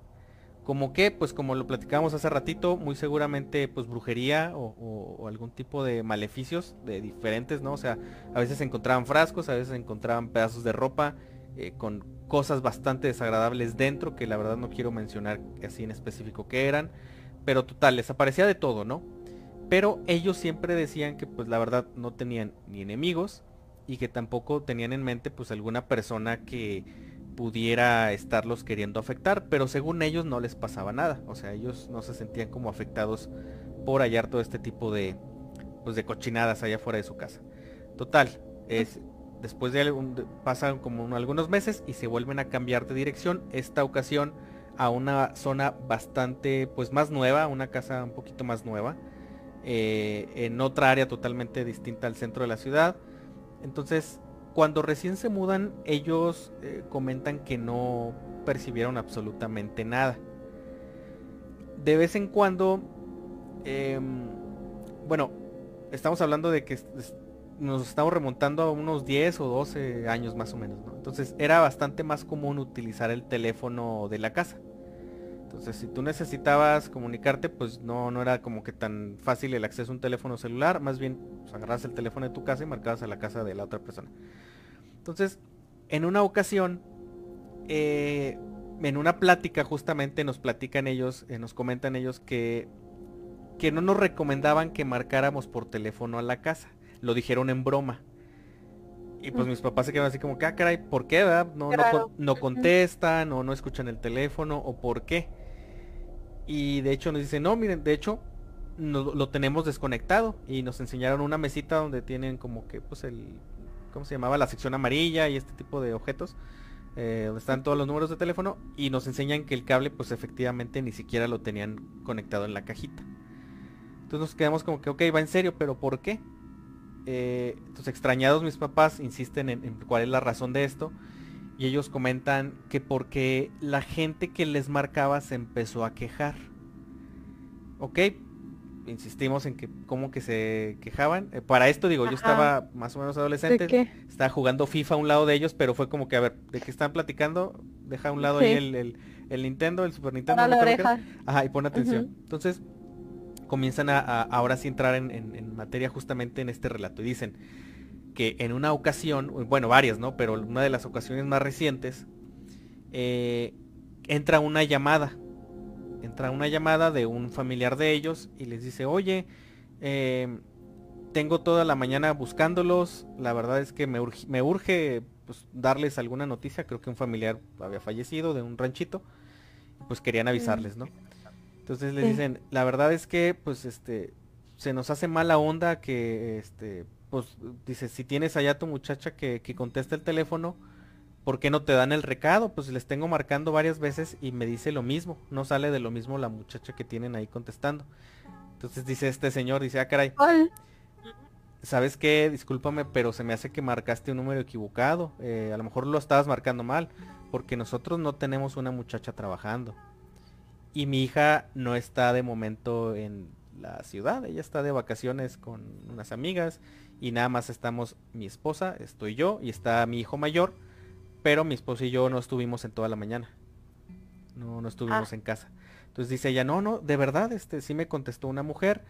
Como que, pues como lo platicábamos hace ratito, muy seguramente pues brujería o, algún tipo de maleficios de diferentes, ¿no? O sea, a veces encontraban frascos, a veces encontraban pedazos de ropa eh, con cosas bastante desagradables dentro, que la verdad no quiero mencionar así en específico qué eran. Pero total, les aparecía de todo, ¿no? Pero ellos siempre decían que pues la verdad no tenían ni enemigos y que tampoco tenían en mente pues alguna persona que pudiera estarlos queriendo afectar, pero según ellos no les pasaba nada, o sea, ellos no se sentían como afectados por hallar todo este tipo de pues de cochinadas allá fuera de su casa. Total, es después de pasan como algunos meses y se vuelven a cambiar de dirección, esta ocasión a una zona bastante pues más nueva, una casa un poquito más nueva, eh, en otra área totalmente distinta al centro de la ciudad. Entonces cuando recién se mudan, ellos eh, comentan que no percibieron absolutamente nada. De vez en cuando, em, bueno, estamos hablando de que nos estamos remontando a unos 10 o 12 años más o menos, ¿no? Entonces era bastante más común utilizar el teléfono de la casa. Entonces si tú necesitabas comunicarte, pues no, no era como que tan fácil el acceso a un teléfono celular, más bien pues, agarras el teléfono de tu casa y marcabas a la casa de la otra persona. Entonces, en una ocasión, eh, en una plática justamente nos platican ellos, eh, nos comentan ellos que, que no nos recomendaban que marcáramos por teléfono a la casa. Lo dijeron en broma. Y pues mis papás se quedan así como que, ah, caray, ¿por qué? No, no, contestan o no escuchan el teléfono o por qué. Y de hecho nos dicen, no, miren, de hecho lo tenemos desconectado y nos enseñaron una mesita donde tienen como que pues el ¿cómo se llamaba? La sección amarilla y este tipo de objetos. Eh, donde están todos los números de teléfono y nos enseñan que el cable pues efectivamente ni siquiera lo tenían conectado en la cajita. Entonces nos quedamos como que, ok, va en serio, pero ¿por qué? Eh, entonces extrañados mis papás insisten en, en, cuál es la razón de esto y ellos comentan que porque la gente que les marcaba se empezó a quejar. Ok, insistimos en que como que se quejaban. Eh, para esto digo, yo estaba más o menos adolescente, estaba jugando FIFA a un lado de ellos, pero fue como que, a ver, ¿de qué están platicando? Deja a un lado ahí el, el, Nintendo, el Super Nintendo. Ajá, y pon atención. Entonces, comienzan a, ahora sí entrar en, materia justamente en este relato. Y dicen que en una ocasión, bueno, varias, ¿no? Pero una de las ocasiones más recientes, eh, entra una llamada. Entra una llamada de un familiar de ellos y les dice, oye, em, tengo toda la mañana buscándolos, la verdad es que me urge, pues, darles alguna noticia, creo que un familiar había fallecido de un ranchito, pues querían avisarles, ¿no? Entonces les dicen, la verdad es que pues este se nos hace mala onda que este pues dice, si tienes allá tu muchacha que, que contesta el teléfono, ¿por qué no te dan el recado? Pues les tengo marcando varias veces y me dice lo mismo. No sale de lo mismo la muchacha que tienen ahí contestando. Entonces dice este señor, dice, ah, caray. ¿Sabes qué? Discúlpame, pero se me hace que marcaste un número equivocado. Eh, a lo mejor lo estabas marcando mal. Porque nosotros no tenemos una muchacha trabajando. Y mi hija no está de momento en la ciudad. Ella está de vacaciones con unas amigas. Y nada más estamos mi esposa, estoy yo y está mi hijo mayor pero mi esposo y yo no estuvimos en toda la mañana. No, no estuvimos ah. en casa. Entonces dice ella, no, no, de verdad, este, sí me contestó una mujer.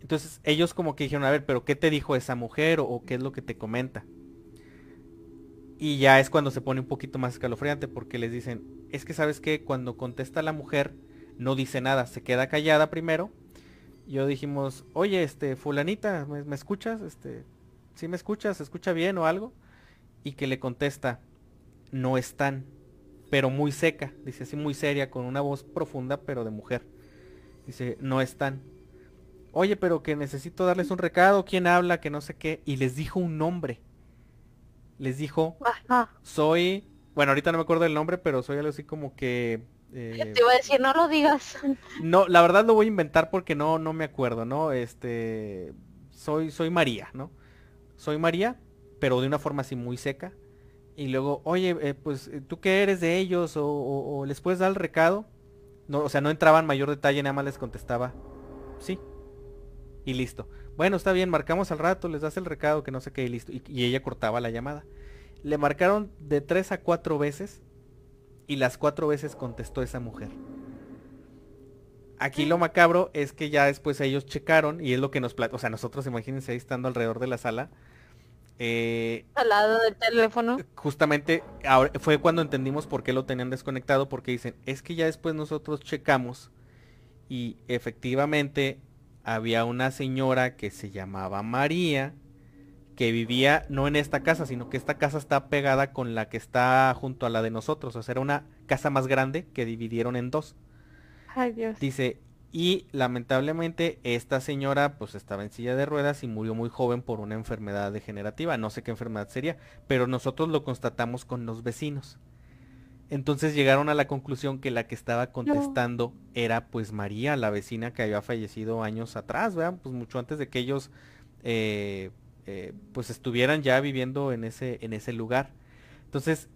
Entonces ellos como que dijeron, a ver, pero ¿qué te dijo esa mujer o, qué es lo que te comenta? Y ya es cuando se pone un poquito más escalofriante porque les dicen, es que sabes que cuando contesta la mujer no dice nada, se queda callada primero. Yo dijimos, oye, este, fulanita, ¿me, me escuchas? Este, ¿sí me escuchas? ¿Se escucha bien o algo? Y que le contesta, no están, pero muy seca, dice así muy seria, con una voz profunda, pero de mujer. Dice, no están. Oye, pero que necesito darles un recado, ¿quién habla? Que no sé qué. Y les dijo un nombre. Les dijo, soy, bueno, ahorita no me acuerdo del nombre, pero soy algo así como que... Eh, te iba a decir, no lo digas. No, la verdad lo voy a inventar porque no, no me acuerdo, ¿no? Este, soy, soy María, ¿no? Soy María, pero de una forma así muy seca. Y luego, oye, eh, pues, eh, ¿tú qué eres de ellos? O, les puedes dar el recado. No, o sea, no entraba en mayor detalle, nada más les contestaba, sí. Y listo. Bueno, está bien, marcamos al rato, les das el recado, que no sé qué, y listo. Y, y ella cortaba la llamada. Le marcaron de tres a cuatro veces y las cuatro veces contestó esa mujer. Aquí lo macabro es que ya después ellos checaron y es lo que nos... O sea, nosotros imagínense ahí estando alrededor de la sala. eh, Al lado del teléfono. justamente ahora fue cuando entendimos por qué lo tenían desconectado, porque dicen, es que ya después nosotros checamos y efectivamente había una señora que se llamaba María, que vivía no en esta casa, sino que esta casa está pegada con la que está junto a la de nosotros, o sea, era una casa más grande que dividieron en dos. Ay, Dios. Dice, y lamentablemente esta señora pues estaba en silla de ruedas y murió muy joven por una enfermedad degenerativa. No sé qué enfermedad sería, pero nosotros lo constatamos con los vecinos. Entonces llegaron a la conclusión que la que estaba contestando era pues María, la vecina que había fallecido años atrás, ¿verdad? Pues mucho antes de que ellos eh, eh, pues estuvieran ya viviendo en ese, en ese lugar. Entonces,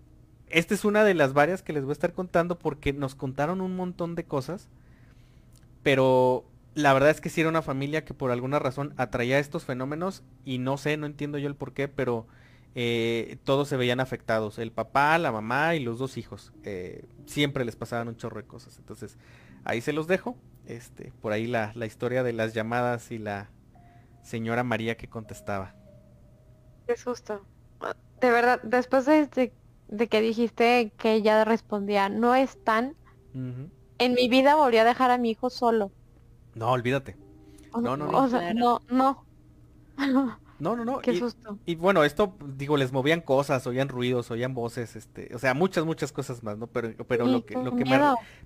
esta es una de las varias que les voy a estar contando porque nos contaron un montón de cosas, pero la verdad es que sí era una familia que por alguna razón atraía estos fenómenos y no sé, no entiendo yo el por qué, pero eh, todos se veían afectados, el papá, la mamá y los dos hijos, eh, siempre les pasaban un chorro de cosas, entonces ahí se los dejo, este, por ahí la, la historia de las llamadas y la señora María que contestaba. Qué susto. De verdad, después de, de- de que dijiste que ella respondía, no están, Ujú. en mi vida volví a dejar a mi hijo solo. No, olvídate. O, No, no, o no. sea, no, no. No, no, no. Qué y- susto. Y bueno, esto, digo, les movían cosas, oían ruidos, oían voces, este, o sea, muchas, muchas cosas más, ¿no? Pero, pero Sí, lo que, lo que me,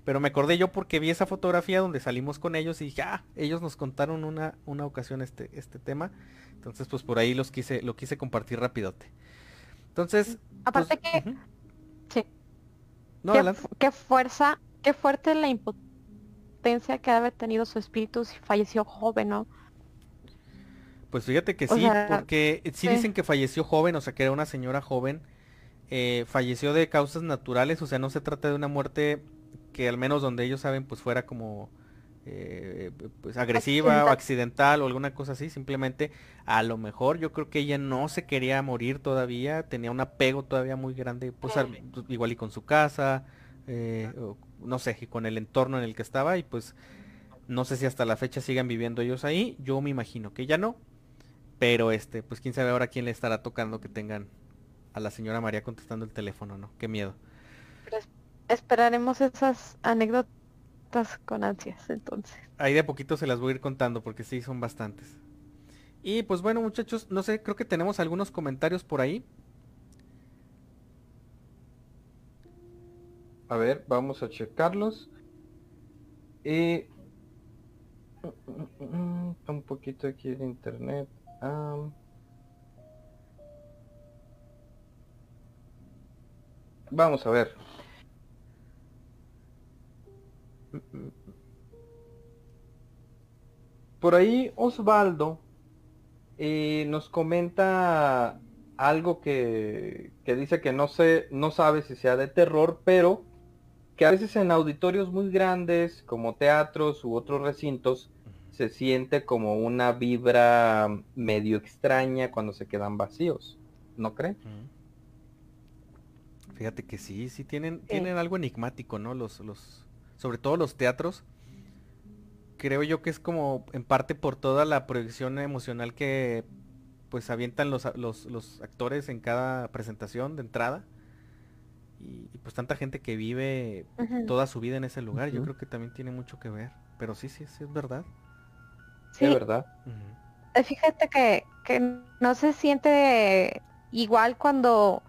pero me acordé yo porque vi esa fotografía donde salimos con ellos y dije, ah, ellos nos contaron una, una ocasión este, este tema. Entonces, pues por ahí los quise, lo quise compartir rapidote. Entonces, Aparte pues, que, sí. No, qué, qué fuerza, qué fuerte la impotencia que ha de haber tenido su espíritu si falleció joven, ¿no? Pues fíjate que O sí, sea, porque sí, sí. dicen que falleció joven, o sea, que era una señora joven, eh, falleció de causas naturales, o sea, no se trata de una muerte que al menos donde ellos saben, pues fuera como eh, pues agresiva o Accidental. o alguna cosa así, simplemente a lo mejor yo creo que ella no se quería morir todavía, tenía un apego todavía muy grande, pues al- pues, igual y con su casa, eh, o no sé, y con el entorno en el que estaba y pues no sé si hasta la fecha sigan viviendo ellos ahí, yo me imagino que ya no, pero este, pues quién sabe ahora quién le estará tocando que tengan a la señora María contestando el teléfono, ¿no? Qué miedo. Esperaremos esas anécdotas con ansias, entonces. Ahí de a poquito se las voy a ir contando porque sí son bastantes. Y pues bueno muchachos, no sé, creo que tenemos algunos comentarios por ahí. A ver, vamos a checarlos. Y... Un poquito aquí el internet. Am. Vamos a ver. Por ahí Osvaldo eh, nos comenta algo que, que dice que no no sabe si sea de terror, pero que a veces en auditorios muy grandes, como teatros u otros recintos, se siente como una vibra medio extraña cuando se quedan vacíos. ¿No creen? Fíjate que sí, sí tienen, tienen algo enigmático, ¿no? Los, los, sobre todo los teatros. Creo yo que es como en parte por toda la proyección emocional que pues avientan los, a- los, los actores en cada presentación de entrada. Y, y, pues tanta gente que vive toda su vida en ese lugar, yo creo que también tiene mucho que ver. Pero sí, sí, sí es verdad. Sí, verdad. Eh, fíjate que, que no se siente igual cuando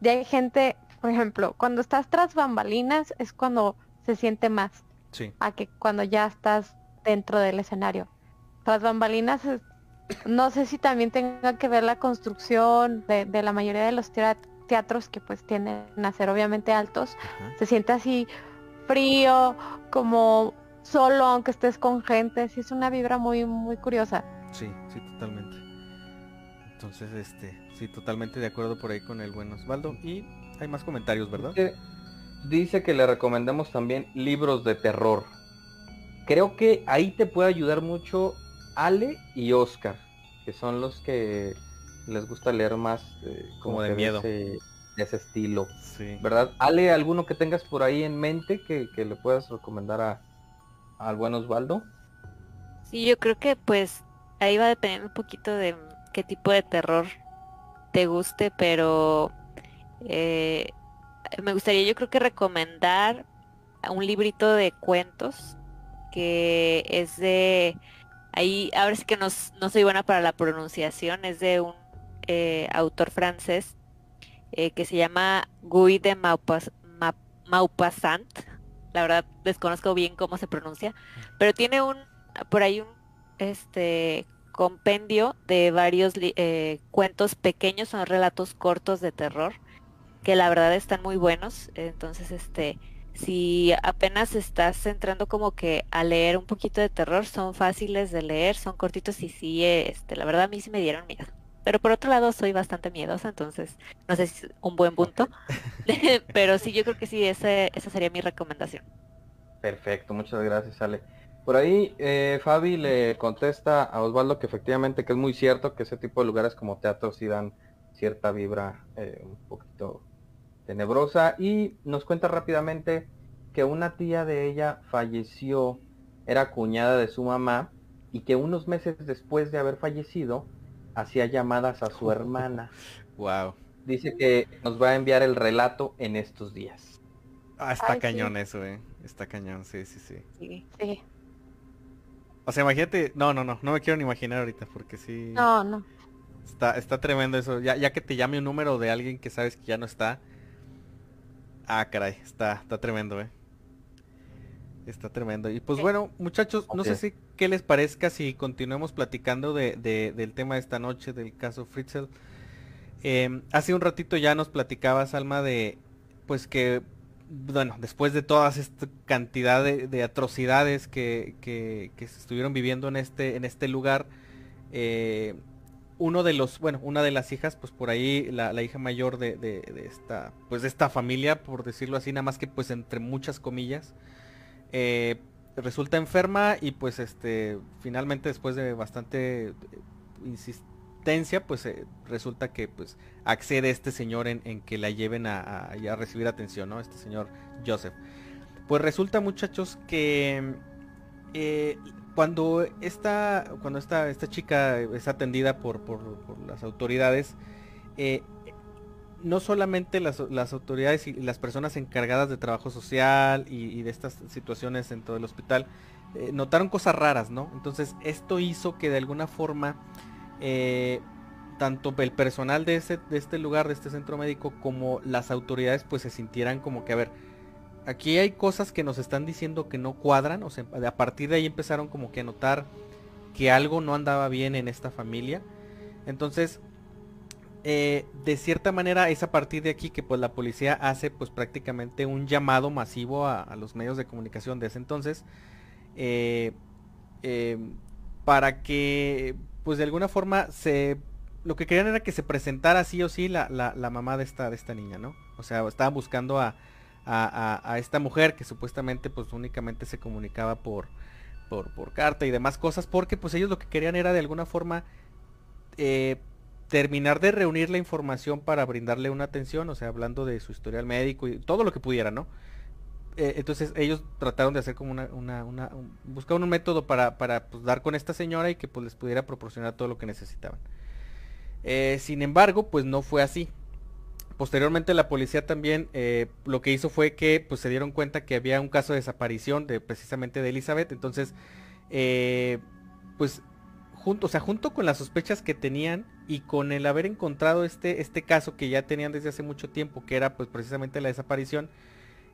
ya hay gente, por ejemplo, cuando estás tras bambalinas es cuando se siente más Sí. a que cuando ya estás dentro del escenario. Tras bambalinas, es- no sé si también tenga que ver la construcción de, de la mayoría de los tea- teatros que pues tienden a ser obviamente altos. Se siente así frío, como solo aunque estés con gente. Sí, es una vibra muy, muy curiosa. Sí, sí, totalmente. Entonces, este, sí, totalmente de acuerdo por ahí con el buen Osvaldo. Y hay más comentarios, ¿verdad? Dice que le recomendemos también libros de terror. Creo que ahí te puede ayudar mucho Ale y Oscar, que son los que les gusta leer más eh, como de miedo. De ese, estilo. Sí. ¿Verdad? Ale, ¿alguno que tengas por ahí en mente que, le puedas recomendar a, al buen Osvaldo? Sí, yo creo que pues ahí va a depender un poquito de qué tipo de terror te guste, pero eh, me gustaría yo creo que recomendar un librito de cuentos que es de ahí ahora sí que no, no soy buena para la pronunciación es de un eh, autor francés eh, que se llama Guy de Maupassant la verdad desconozco bien cómo se pronuncia pero tiene un por ahí un este compendio de varios eh, cuentos pequeños son relatos cortos de terror que la verdad están muy buenos. Entonces, este, si apenas estás entrando como que a leer un poquito de terror, son fáciles de leer, son cortitos y sí, este, la verdad a mí sí me dieron miedo. Pero por otro lado soy bastante miedosa, entonces no sé si es un buen punto. Pero sí, yo creo que sí, ese, esa sería mi recomendación. Perfecto, muchas gracias, Ale. Por ahí eh, Fabi le contesta a Osvaldo que efectivamente que es muy cierto que ese tipo de lugares como teatro sí dan cierta vibra eh, un poquito tenebrosa y nos cuenta rápidamente que una tía de ella falleció, era cuñada de su mamá y que unos meses después de haber fallecido hacía llamadas a su hermana. Wow. Dice que nos va a enviar el relato en estos días. Ah, está cañón eso, eh. Está cañón, sí, sí, sí. Sí, sí. O sea, imagínate, no, no, no, no me quiero ni imaginar ahorita porque sí. No, no. Está, está tremendo eso. Ya, ya que te llame un número de alguien que sabes que ya no está Ah, caray, está, está tremendo, eh. Está tremendo. Y pues bueno, muchachos, no sé si qué les parezca si continuemos platicando de, del tema de esta noche, del caso Fritzel. Em, hace un ratito ya nos platicabas, Alma, de pues que, bueno, después de todas esta cantidad de, atrocidades que, que, que, se estuvieron viviendo en este, en este lugar, eh, uno de los, bueno, una de las hijas, pues por ahí, la, hija mayor de, de, esta, pues de esta familia, por decirlo así, nada más que pues entre muchas comillas, eh, resulta enferma y pues este, finalmente después de bastante eh, insistencia, pues eh, resulta que pues accede este señor en, en que la lleven a, a, recibir atención, ¿no? Este señor Joseph. Pues resulta muchachos que cuando esta, cuando esta, esta chica es atendida por, por, las autoridades, eh, no solamente las, autoridades y las personas encargadas de trabajo social y, de estas situaciones en todo el hospital, eh, notaron cosas raras, ¿no? Entonces esto hizo que de alguna forma eh, tanto el personal de, ese, de este lugar, de este centro médico, como las autoridades pues se sintieran como que, a ver, aquí hay cosas que nos están diciendo que no cuadran, o sea, a partir de ahí empezaron como que a notar que algo no andaba bien en esta familia. Entonces, eh, de cierta manera es a partir de aquí que pues la policía hace pues prácticamente un llamado masivo a, los medios de comunicación de ese entonces eh, eh, para que pues de alguna forma se lo que querían era que se presentara sí o sí la, la mamá de esta de esta niña no o sea estaban buscando a, a, esta mujer que supuestamente pues únicamente se comunicaba por, por, carta y demás cosas porque pues ellos lo que querían era de alguna forma eh, terminar de reunir la información para brindarle una atención, o sea, hablando de su historial médico y todo lo que pudiera, ¿no? Eh, entonces ellos trataron de hacer como una, una, una un, buscaron un método para, pues, dar con esta señora y que pues les pudiera proporcionar todo lo que necesitaban. Eh, sin embargo, pues no fue así. Posteriormente la policía también eh, lo que hizo fue que pues se dieron cuenta que había un caso de desaparición de precisamente de Elizabeth. Entonces, pues junto, o sea, junto con las sospechas que tenían y con el haber encontrado este, este caso que ya tenían desde hace mucho tiempo, que era pues precisamente la desaparición,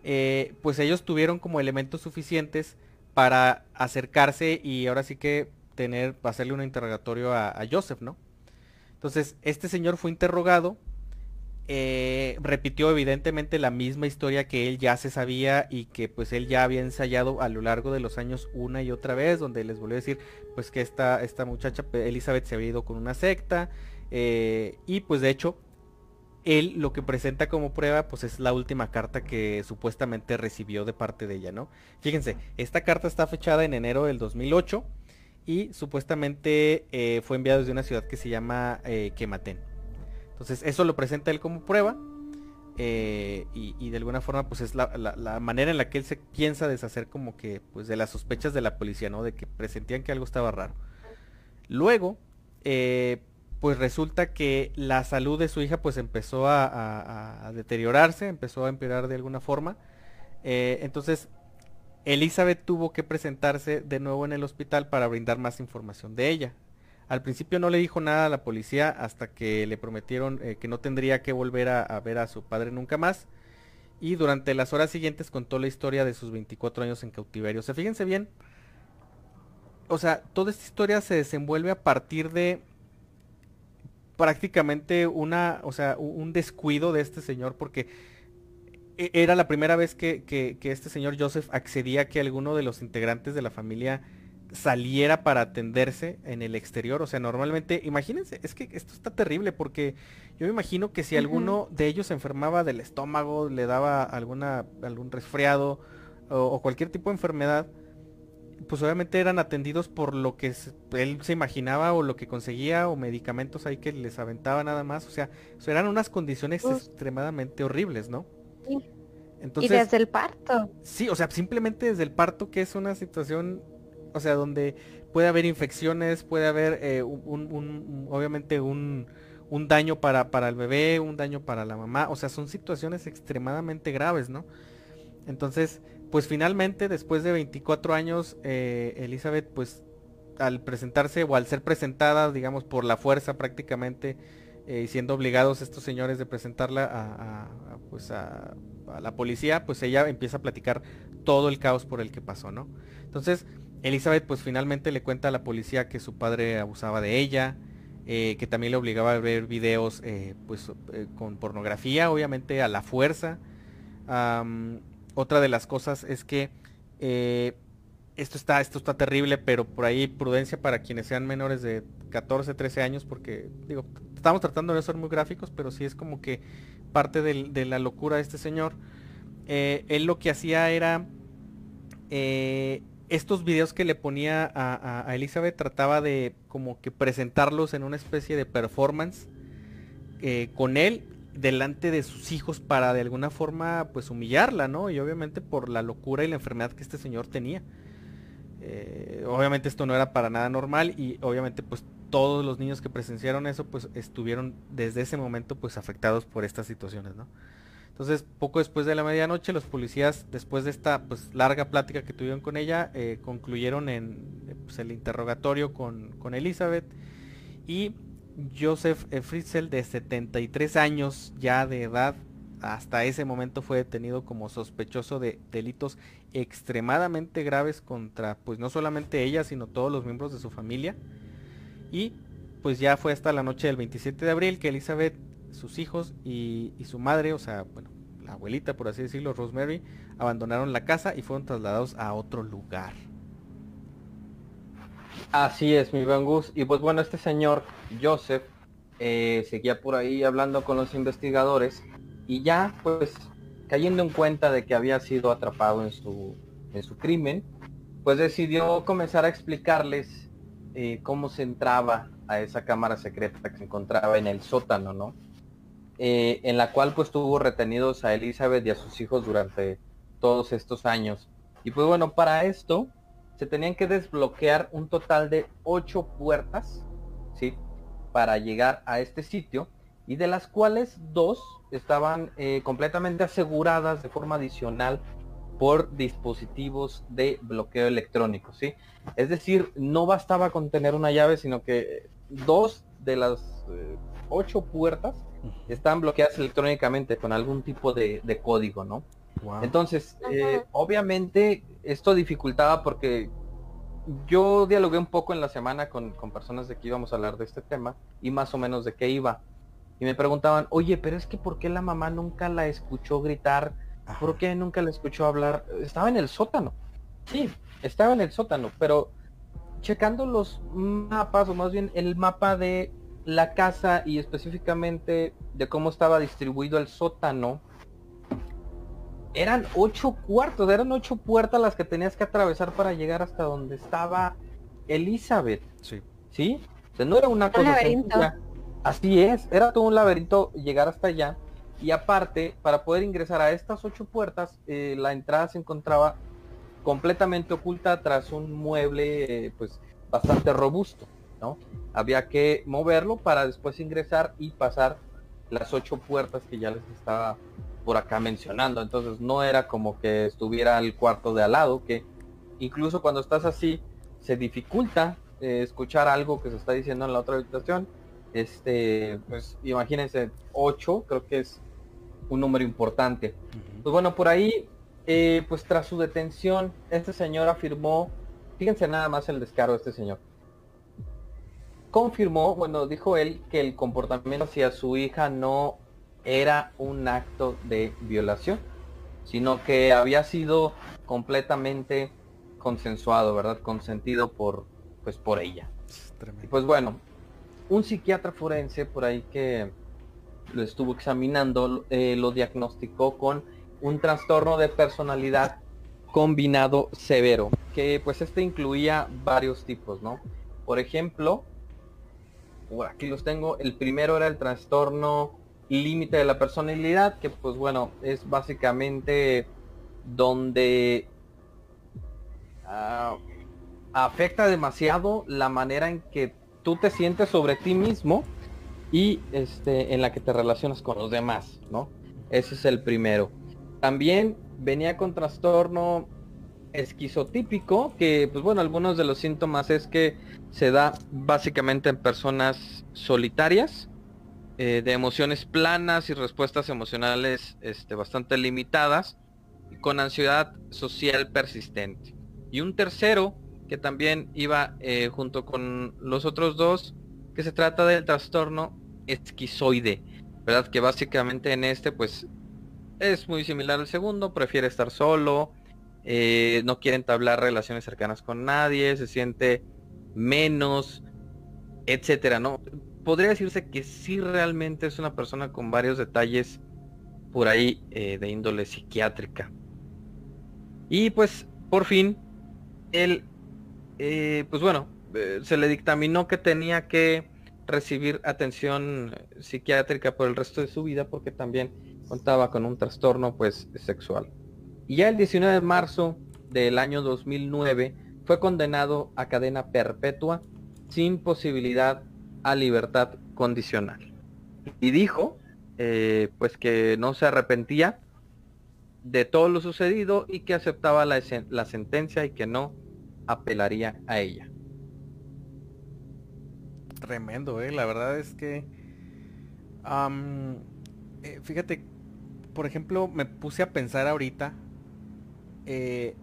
eh, pues ellos tuvieron como elementos suficientes para acercarse y ahora sí que tener, hacerle un interrogatorio a, a Joseph, ¿no? Entonces, este señor fue interrogado eh, repitió evidentemente la misma historia que él ya se sabía y que pues él ya había ensayado a lo largo de los años una y otra vez, donde les volvió a decir pues que esta, esta muchacha Elizabeth se había ido con una secta eh, y pues de hecho él lo que presenta como prueba pues es la última carta que supuestamente recibió de parte de ella, ¿no? Fíjense, esta carta está fechada en enero del 2008 y supuestamente eh, fue enviada desde una ciudad que se llama Quematén. Entonces eso lo presenta él como prueba eh, y, de alguna forma pues es la, manera en la que él se piensa deshacer como que pues de las sospechas de la policía, ¿no? De que presentían que algo estaba raro. Luego, eh, pues resulta que la salud de su hija pues empezó a, deteriorarse, empezó a empeorar de alguna forma. Eh, entonces, Elizabeth tuvo que presentarse de nuevo en el hospital para brindar más información de ella. Al principio no le dijo nada a la policía hasta que le prometieron eh, que no tendría que volver a, ver a su padre nunca más. Y durante las horas siguientes contó la historia de sus 24 años en cautiverio. O sea, fíjense bien. O sea, toda esta historia se desenvuelve a partir de prácticamente una, o sea, un descuido de este señor porque e, era la primera vez que, que este señor Joseph accedía a que alguno de los integrantes de la familia saliera para atenderse en el exterior. O sea, normalmente, imagínense, es que esto está terrible porque yo me imagino que si alguno de ellos se enfermaba del estómago, le daba alguna, algún resfriado o, cualquier tipo de enfermedad, pues obviamente eran atendidos por lo que él se imaginaba o lo que conseguía o medicamentos ahí que les aventaba nada más. O sea, eran unas condiciones extremadamente horribles, ¿no? Entonces, y desde el parto. Sí, o sea, simplemente desde el parto, que es una situación o sea, donde puede haber infecciones, puede haber eh, un, obviamente un, daño para, para el bebé, un daño para la mamá, o sea, son situaciones extremadamente graves, ¿no? Entonces, pues finalmente, después de 24 años, eh, Elizabeth, pues al presentarse o al ser presentada, digamos, por la fuerza prácticamente, eh, siendo obligados estos señores de presentarla a, pues a, la policía, pues ella empieza a platicar todo el caos por el que pasó, ¿no? Entonces, Elizabeth pues finalmente le cuenta a la policía que su padre abusaba de ella, eh, que también le obligaba a ver videos eh, pues eh, con pornografía, obviamente a la fuerza. otra de las cosas es que esto está, esto está terrible, pero por ahí prudencia para quienes sean menores de 14, 13 años, porque digo, estamos tratando de ser muy gráficos, pero sí es como que parte de la locura de este señor. él lo que hacía era estos videos que le ponía a, Elizabeth trataba de como que presentarlos en una especie de performance eh, con él delante de sus hijos para de alguna forma pues humillarla, ¿no? Y obviamente por la locura y la enfermedad que este señor tenía. Eh, obviamente esto no era para nada normal y obviamente pues todos los niños que presenciaron eso pues estuvieron desde ese momento pues afectados por estas situaciones, ¿no? Entonces, poco después de la medianoche, los policías, después de esta pues, larga plática que tuvieron con ella, eh, concluyeron en eh, pues, el interrogatorio con, Elizabeth. Y Joseph. Fritzel, de 73 años ya de edad, hasta ese momento fue detenido como sospechoso de delitos extremadamente graves contra, pues no solamente ella, sino todos los miembros de su familia. Y pues ya fue hasta la noche del 27 de abril que Elizabeth sus hijos y, su madre, o sea, bueno, la abuelita, por así decirlo, Rosemary, abandonaron la casa y fueron trasladados a otro lugar. Así es, mi buen Gus. Y pues bueno, este señor, Joseph, eh, seguía por ahí hablando con los investigadores y ya pues cayendo en cuenta de que había sido atrapado en su, en su crimen, pues decidió comenzar a explicarles eh, cómo se entraba a esa cámara secreta que se encontraba en el sótano, ¿no? Eh, en la cual pues tuvo retenidos a Elizabeth y a sus hijos durante todos estos años. Y pues bueno, para esto se tenían que desbloquear un total de ocho puertas, ¿sí? Para llegar a este sitio y de las cuales dos estaban eh, completamente aseguradas de forma adicional por dispositivos de bloqueo electrónico, ¿sí? Es decir, no bastaba con tener una llave, sino que dos de las eh, ocho puertas están bloqueadas electrónicamente con algún tipo de, código, ¿no? Entonces, eh, obviamente esto dificultaba porque yo dialogué un poco en la semana con, personas de que íbamos a hablar de este tema y más o menos de qué iba. Y me preguntaban, oye, pero es que ¿por qué la mamá nunca la escuchó gritar? ¿Por qué nunca la escuchó hablar? Estaba en el sótano. Sí, estaba en el sótano, pero checando los mapas, o más bien el mapa de la casa y específicamente de cómo estaba distribuido el sótano, eran ocho cuartos, eran ocho puertas las que tenías que atravesar para llegar hasta donde estaba Elizabeth. Sí. ¿Sí? O sea, no era una cosa laberinto. sencilla. Así es, era todo un laberinto llegar hasta allá. Y aparte, para poder ingresar a estas ocho puertas, eh, la entrada se encontraba completamente oculta tras un mueble eh, pues bastante robusto, ¿no? Había que moverlo para después ingresar y pasar las ocho puertas que ya les estaba por acá mencionando. Entonces no era como que estuviera el cuarto de al lado, que incluso cuando estás así se dificulta eh, escuchar algo que se está diciendo en la otra habitación. Este, pues imagínense, 8 creo que es un número importante. Pues bueno, por ahí, eh, pues tras su detención, este señor afirmó, fíjense nada más el descaro de este señor. Confirmó, bueno, dijo él que el comportamiento hacia su hija no era un acto de violación, sino que había sido completamente consensuado, ¿verdad? Consentido por, pues por ella. Y pues bueno, un psiquiatra forense por ahí que lo estuvo examinando eh, lo diagnosticó con un trastorno de personalidad combinado severo, que pues este incluía varios tipos, ¿no? Por ejemplo, aquí los tengo, el primero era el trastorno límite de la personalidad, que pues bueno, es básicamente donde ah, afecta demasiado la manera en que tú te sientes sobre ti mismo y este en la que te relacionas con los demás, ¿no? Ese es el primero. También venía con trastorno esquizotípico, que pues bueno, algunos de los síntomas es que se da básicamente en personas solitarias, eh, de emociones planas y respuestas emocionales este, bastante limitadas, con ansiedad social persistente. Y un tercero, que también iba eh, junto con los otros dos, que se trata del trastorno esquizoide, ¿verdad? Que básicamente en este pues es muy similar al segundo, prefiere estar solo, eh, no quiere entablar relaciones cercanas con nadie, se siente menos, etcétera, ¿no? Podría decirse que sí realmente es una persona con varios detalles por ahí eh, de índole psiquiátrica. Y pues por fin, él, eh, pues bueno, eh, se le dictaminó que tenía que recibir atención psiquiátrica por el resto de su vida porque también contaba con un trastorno pues sexual. Y ya el 19 de marzo del año 2009 fue condenado a cadena perpetua sin posibilidad a libertad condicional. Y dijo eh, pues que no se arrepentía de todo lo sucedido y que aceptaba la, la sentencia y que no apelaría a ella. Tremendo, eh. La verdad es que. eh, fíjate, por ejemplo, me puse a pensar ahorita. eh,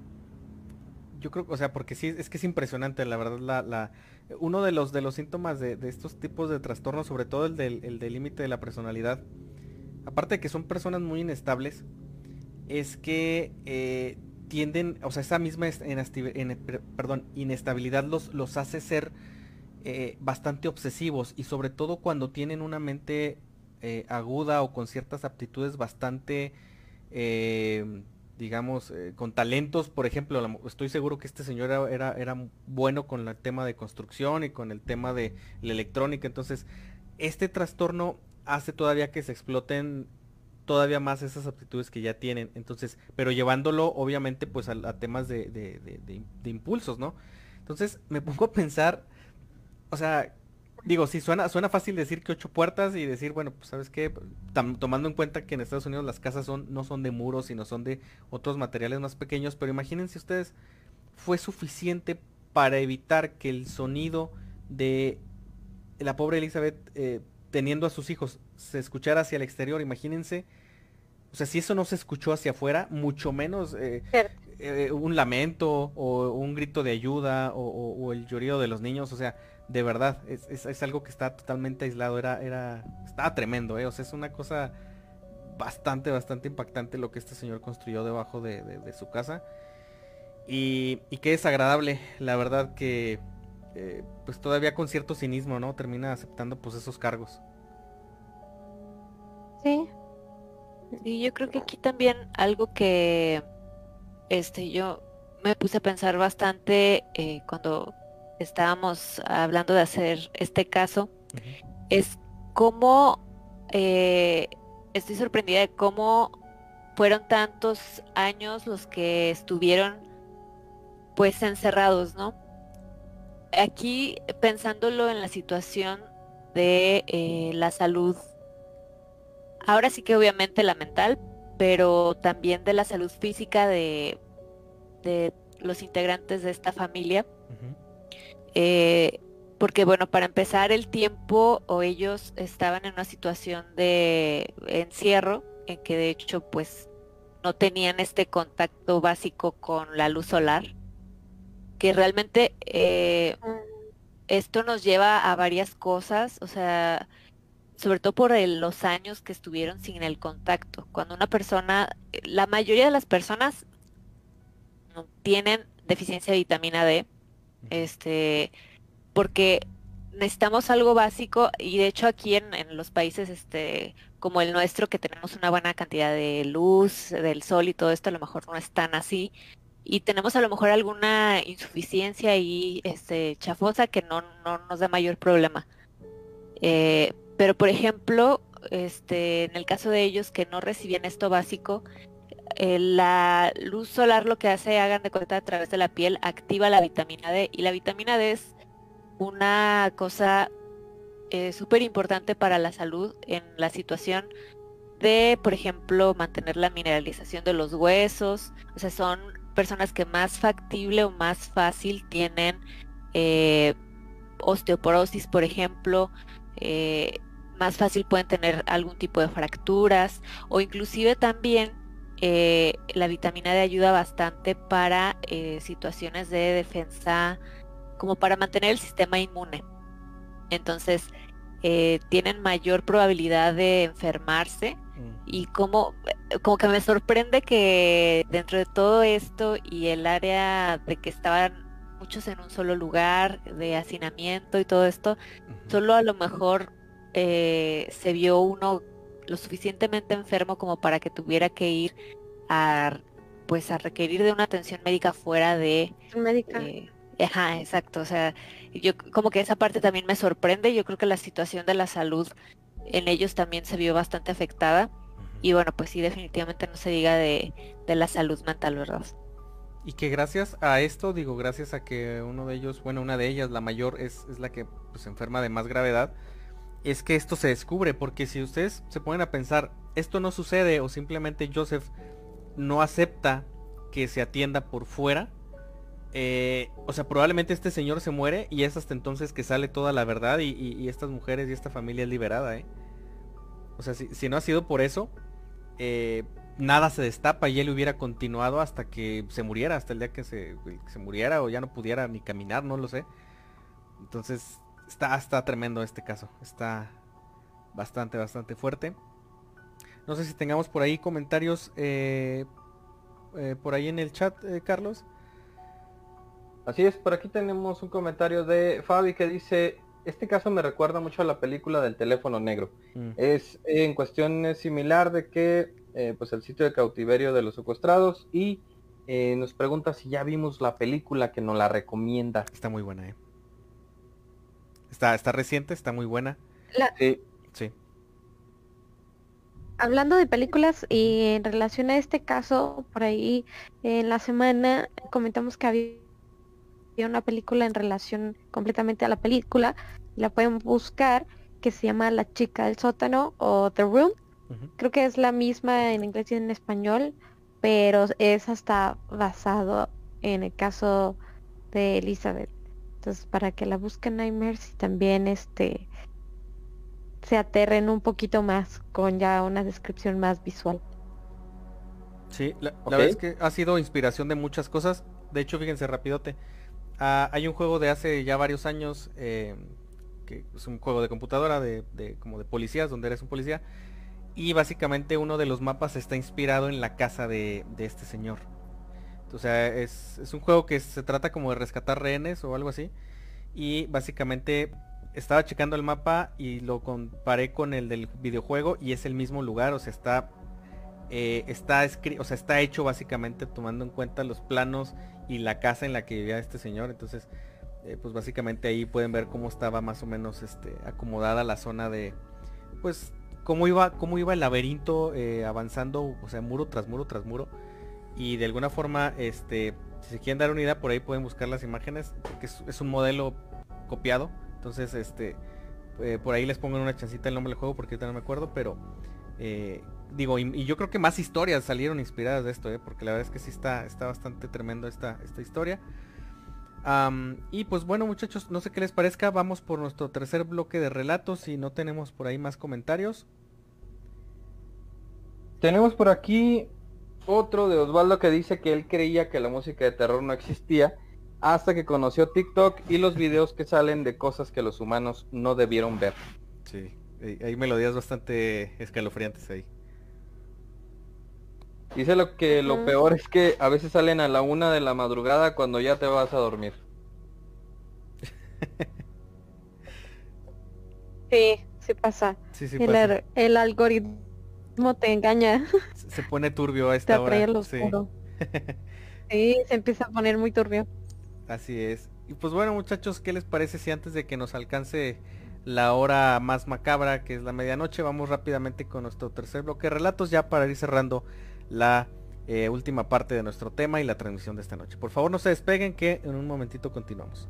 yo creo, o sea, porque sí, es que es impresionante, la verdad, la, la- uno de los de los síntomas de, estos tipos de trastornos, sobre todo el del el límite de la personalidad, aparte de que son personas muy inestables, es que eh, tienden, o sea, esa misma perdón, inestabilidad los, los hace ser eh, bastante obsesivos y sobre todo cuando tienen una mente eh, aguda o con ciertas aptitudes bastante, digamos, eh, con talentos, por ejemplo, estoy seguro que este señor era, era, bueno con el tema de construcción y con el tema de la electrónica, entonces este trastorno hace todavía que se exploten todavía más esas aptitudes que ya tienen, entonces, pero llevándolo obviamente pues a, temas de- de impulsos, ¿no? Entonces me pongo a pensar, o sea, digo, sí, suena, suena fácil decir que ocho puertas y decir, bueno, pues sabes qué, Tam- tomando en cuenta que en Estados Unidos las casas son, no son de muros, sino son de otros materiales más pequeños, pero imagínense ustedes, fue suficiente para evitar que el sonido de la pobre Elizabeth eh, teniendo a sus hijos se escuchara hacia el exterior, imagínense, o sea, si eso no se escuchó hacia afuera, mucho menos eh, eh, un lamento o un grito de ayuda o, o- o el llorido de los niños, o sea, de verdad, es, es- es algo que está totalmente aislado, era, era, estaba tremendo, eh, o sea, es una cosa bastante, bastante impactante lo que este señor construyó debajo de, de- su casa. Y, y qué desagradable, la verdad que eh, pues todavía con cierto cinismo, ¿no? Termina aceptando pues esos cargos. Sí. Y yo creo que aquí también algo que este yo me puse a pensar bastante eh, cuando estábamos hablando de hacer este caso es cómo eh, estoy sorprendida de cómo fueron tantos años los que estuvieron pues encerrados, ¿no? Aquí pensándolo en la situación de eh, la salud, ahora sí que obviamente la mental, pero también de la salud física de, de los integrantes de esta familia. Eh, porque bueno, para empezar el tiempo o ellos estaban en una situación de encierro en que de hecho pues no tenían este contacto básico con la luz solar, que realmente eh, esto nos lleva a varias cosas, o sea, sobre todo por los años que estuvieron sin el contacto. Cuando una persona, la mayoría de las personas tienen deficiencia de vitamina D, este, porque necesitamos algo básico y de hecho aquí en, en, los países este como el nuestro que tenemos una buena cantidad de luz del sol y todo esto a lo mejor no es tan así y tenemos a lo mejor alguna insuficiencia y este chafosa que no, no nos da mayor problema. Eh, pero por ejemplo este en el caso de ellos que no recibían esto básico eh, la luz solar lo que hace hagan de cuenta a través de la piel activa la vitamina D y la vitamina D es una cosa eh, súper importante para la salud en la situación de, por ejemplo, mantener la mineralización de los huesos. O sea, son personas que más factible o más fácil tienen eh, osteoporosis, por ejemplo. Eh, más fácil pueden tener algún tipo de fracturas o inclusive también la vitamina D ayuda bastante para situaciones de defensa como para mantener el sistema inmune. Entonces, eh, tienen mayor probabilidad de enfermarse mm. y como, como que me sorprende que dentro de todo esto y el área de que estaban muchos en un solo lugar, de hacinamiento y todo esto, solo a lo mejor eh, se vio uno lo suficientemente enfermo como para que tuviera que ir a pues a requerir de una atención médica fuera de médica. Eh, Ajá, exacto. O sea, yo como que esa parte también me sorprende. Yo creo que la situación de la salud en ellos también se vio bastante afectada. Y bueno, pues sí, definitivamente no se diga de, la salud mental, ¿verdad? Y que gracias a esto, digo, gracias a que uno de ellos, bueno, una de ellas, la mayor, es, es la que pues, enferma de más gravedad, es que esto se descubre, porque si ustedes se ponen a pensar, esto no sucede o simplemente Joseph no acepta que se atienda por fuera, eh, o sea, probablemente este señor se muere y es hasta entonces que sale toda la verdad y, estas mujeres y esta familia es liberada, ¿eh? O sea, si, no ha sido por eso, eh, nada se destapa y él hubiera continuado hasta que se muriera, hasta el día que se, muriera o ya no pudiera ni caminar, no lo sé. Entonces, está, está tremendo este caso, está bastante, bastante fuerte. No sé si tengamos por ahí comentarios por ahí en el chat, Carlos. Así es, por aquí tenemos un comentario de Fabi que dice, este caso me recuerda mucho a la película del teléfono negro. Mm. Es en cuestión similar de que eh, pues el sitio de cautiverio de los secuestrados y eh, nos pregunta si ya vimos la película que nos la recomienda. Está muy buena, eh. Está, está reciente, está muy buena. Sí. Sí. Hablando de películas y en relación a este caso, por ahí en la semana comentamos que había una película en relación completamente a la película, la pueden buscar, que se llama La chica del sótano o The Room. Creo que es la misma en inglés y en español, pero es hasta basado en el caso de Elizabeth. Entonces, para que la busquen Nightmares y también este se aterren un poquito más con ya una descripción más visual. Sí, la, la verdad es que ha sido inspiración de muchas cosas. De hecho, fíjense rapidote. Ah, hay un juego de hace ya varios años, eh, que es un juego de computadora, de, como de policías, donde eres un policía. Y básicamente uno de los mapas está inspirado en la casa de, este señor. O sea, es, un juego que se trata como de rescatar rehenes o algo así. y básicamente estaba checando el mapa y lo comparé con el del videojuego y es el mismo lugar, o sea, está eh, está o sea, está hecho básicamente tomando en cuenta los planos y la casa en la que vivía este señor, entonces eh, pues básicamente ahí pueden ver cómo estaba más o menos este acomodada la zona de pues cómo iba cómo iba el laberinto eh, avanzando, o sea, muro tras muro tras muro y de alguna forma este si se quieren dar una idea por ahí pueden buscar las imágenes porque es un modelo copiado entonces, este, eh, por ahí les pongo una chancita el nombre del juego porque ahorita no me acuerdo, pero eh, digo, y, yo creo que más historias salieron inspiradas de esto, ¿eh? porque la verdad es que sí está, está bastante tremendo esta, esta historia. y pues bueno muchachos, no sé qué les parezca, vamos por nuestro tercer bloque de relatos y no tenemos por ahí más comentarios. Tenemos por aquí otro de Osvaldo que dice que él creía que la música de terror no existía hasta que conoció TikTok y los videos que salen de cosas que los humanos no debieron ver. Sí, hay melodías bastante escalofriantes ahí. Dice lo que lo peor es que a veces salen a la una de la madrugada cuando ya te vas a dormir. Sí, sí pasa. Sí, sí el, el, algoritmo te engaña. Se pone turbio a esta hora. sí. sí, se empieza a poner muy turbio. Así es. Y pues bueno muchachos, ¿qué les parece si antes de que nos alcance la hora más macabra, que es la medianoche, vamos rápidamente con nuestro tercer bloque de relatos ya para ir cerrando la eh, última parte de nuestro tema y la transmisión de esta noche. Por favor no se despeguen que en un momentito continuamos.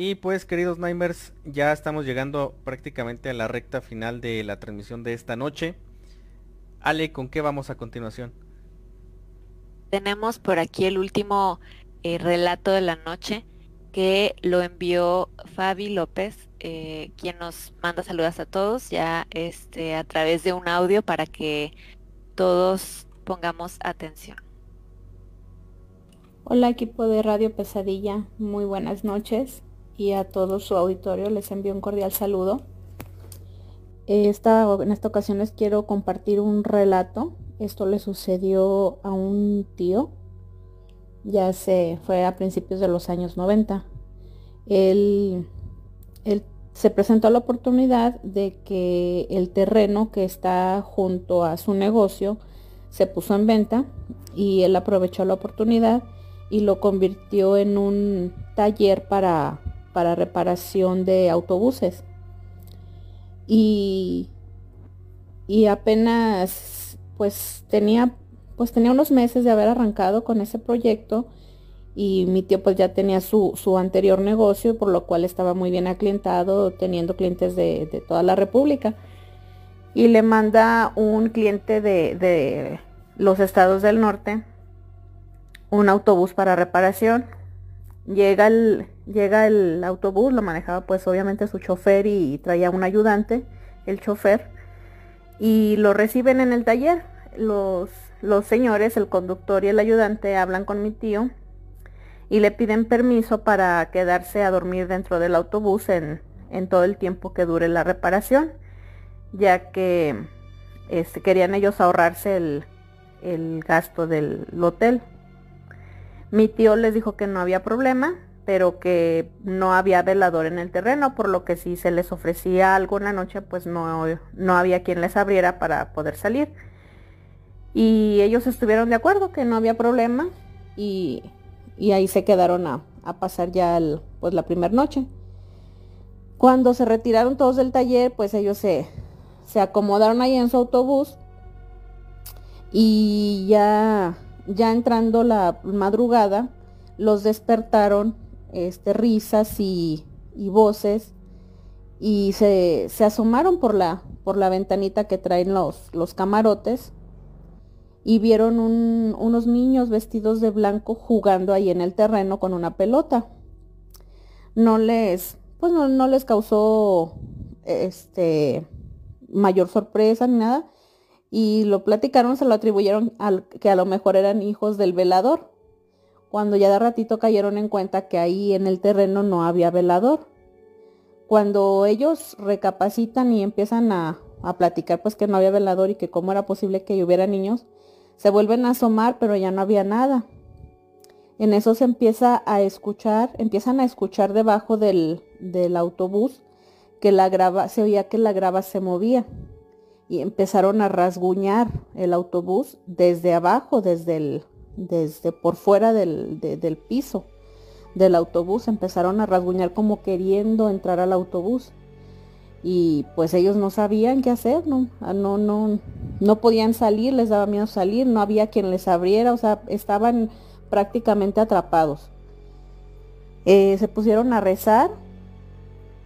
Y pues queridos Nightmares, ya estamos llegando prácticamente a la recta final de la transmisión de esta noche. Ale, ¿con qué vamos a continuación? tenemos por aquí el último eh, relato de la noche que lo envió Fabi López, eh, quien nos manda saludos a todos ya este, a través de un audio para que todos pongamos atención. Hola equipo de Radio Pesadilla, muy buenas noches y a todo su auditorio les envío un cordial saludo. Esta, en esta ocasión les quiero compartir un relato esto le sucedió a un tío, ya se fue a principios de los años 90. Él, él se presentó la oportunidad de que el terreno que está junto a su negocio se puso en venta y él aprovechó la oportunidad y lo convirtió en un taller para, para reparación de autobuses. Y, y apenas pues tenía, pues tenía unos meses de haber arrancado con ese proyecto y mi tío pues ya tenía su, anterior negocio, por lo cual estaba muy bien aclientado, teniendo clientes de, toda la República. Y le manda un cliente de, los estados del norte un autobús para reparación. Llega el, llega el autobús, lo manejaba pues obviamente su chofer y traía un ayudante, el chofer y lo reciben en el taller. Los, los señores, el conductor y el ayudante hablan con mi tío y le piden permiso para quedarse a dormir dentro del autobús en, todo el tiempo que dure la reparación, ya que este, querían ellos ahorrarse el, el gasto del hotel. Mi tío les dijo que no había problema, pero que no había velador en el terreno, por lo que si se les ofrecía algo en la noche, pues no, no había quien les abriera para poder salir. Y ellos estuvieron de acuerdo que no había problema y, ahí se quedaron a, pasar ya pues la primera noche. Cuando se retiraron todos del taller, pues ellos se, se acomodaron ahí en su autobús y ya, ya entrando la madrugada, los despertaron este, risas y, voces y se, asomaron por la, por la ventanita que traen los, los camarotes y vieron unos niños vestidos de blanco jugando ahí en el terreno con una pelota. No les, pues no, les causó este mayor sorpresa ni nada. Y lo platicaron, se lo atribuyeron al que a lo mejor eran hijos del velador. Cuando ya de ratito cayeron en cuenta que ahí en el terreno no había velador. Cuando ellos recapacitan y empiezan a, a platicar pues que no había velador y que cómo era posible que hubiera niños, se vuelven a asomar, pero ya no había nada. En eso se empieza a escuchar, empiezan a escuchar debajo del, del autobús que la grava, se oía que la grava se movía y empezaron a rasguñar el autobús desde abajo, desde el, desde por fuera del, del piso del autobús, empezaron a rasguñar como queriendo entrar al autobús y pues ellos no sabían qué hacer, ¿no? Ah, no, no, no podían salir, les daba miedo salir, no había quien les abriera, o sea, estaban prácticamente atrapados. Eh, se pusieron a rezar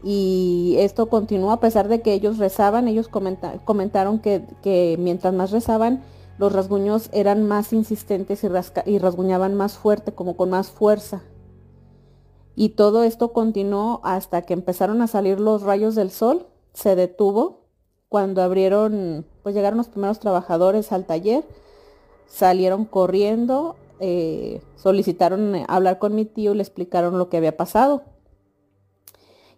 y esto continuó a pesar de que ellos rezaban, ellos comentaron que, que, mientras más rezaban, los rasguños eran más insistentes y, rasguñaban más fuerte, como con más fuerza. Y todo esto continuó hasta que empezaron a salir los rayos del sol, se detuvo cuando abrieron, pues llegaron los primeros trabajadores al taller, salieron corriendo, eh, solicitaron eh, hablar con mi tío y le explicaron lo que había pasado.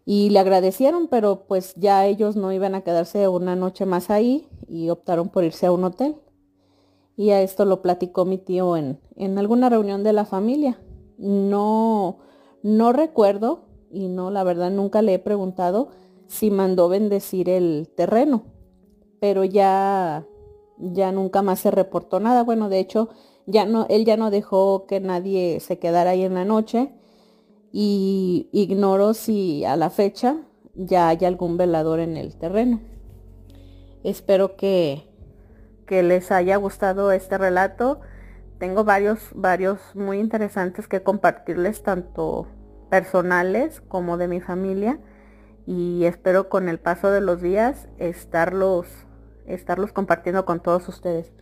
Y le agradecieron, pero pues ya ellos no iban a quedarse una noche más ahí y optaron por irse a un hotel. Y a esto lo platicó mi tío en, en alguna reunión de la familia. No, no recuerdo, y no, la verdad nunca le he preguntado si mandó bendecir el terreno, pero ya, ya nunca más se reportó nada. Bueno, de hecho, ya no, él ya no dejó que nadie se quedara ahí en la noche y ignoro si a la fecha ya hay algún velador en el terreno. Espero que, que les haya gustado este relato tengo varios, varios muy interesantes que compartirles, tanto personales como de mi familia. Y espero con el paso de los días estarlos, estarlos compartiendo con todos ustedes.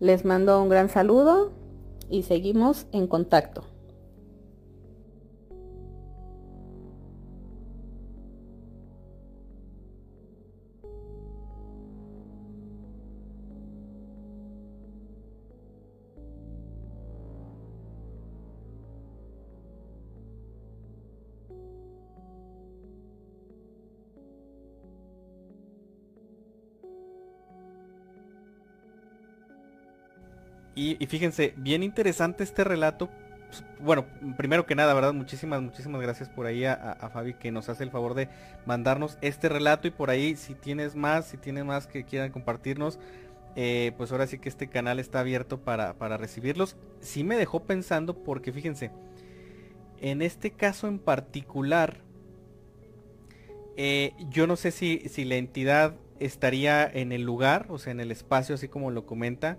Les mando un gran saludo y seguimos en contacto. Y, fíjense, bien interesante este relato. Pues, bueno, primero que nada, ¿verdad? Muchísimas, muchísimas gracias por ahí a, Fabi que nos hace el favor de mandarnos este relato y por ahí si tienes más, si tienes más que quieran compartirnos, eh, pues ahora sí que este canal está abierto para, para recibirlos. Sí me dejó pensando porque fíjense, en este caso en particular, eh, yo no sé si, si la entidad estaría en el lugar, o sea, en el espacio, así como lo comenta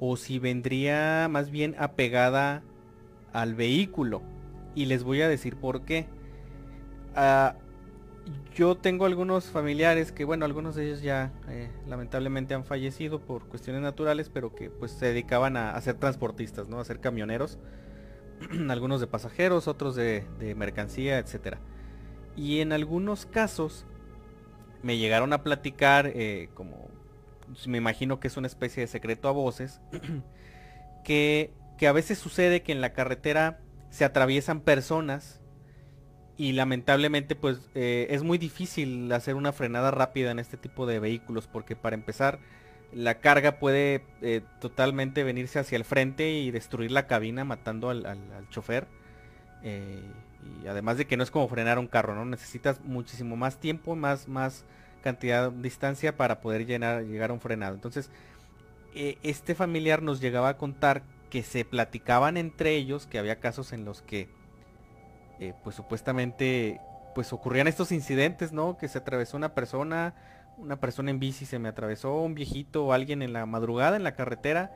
o si vendría más bien apegada al vehículo. Y les voy a decir por qué. Ah, yo tengo algunos familiares que, bueno, algunos de ellos ya eh, lamentablemente han fallecido por cuestiones naturales, pero que pues se dedicaban a, ser transportistas, ¿no? A ser camioneros. algunos de pasajeros, otros de, mercancía, etcétera. Y en algunos casos me llegaron a platicar eh, como me imagino que es una especie de secreto a voces, que, que a veces sucede que en la carretera se atraviesan personas y lamentablemente pues eh, es muy difícil hacer una frenada rápida en este tipo de vehículos porque para empezar la carga puede eh, totalmente venirse hacia el frente y destruir la cabina matando al, chofer eh, y además de que no es como frenar un carro no necesitas muchísimo más tiempo más más cantidad de distancia para poder llenar, llegar a un frenado. Entonces, eh, este familiar nos llegaba a contar que se platicaban entre ellos, que había casos en los que, eh, pues supuestamente, pues ocurrían estos incidentes, ¿no? Que se atravesó una persona, una persona en bici se me atravesó, un viejito o alguien en la madrugada en la carretera,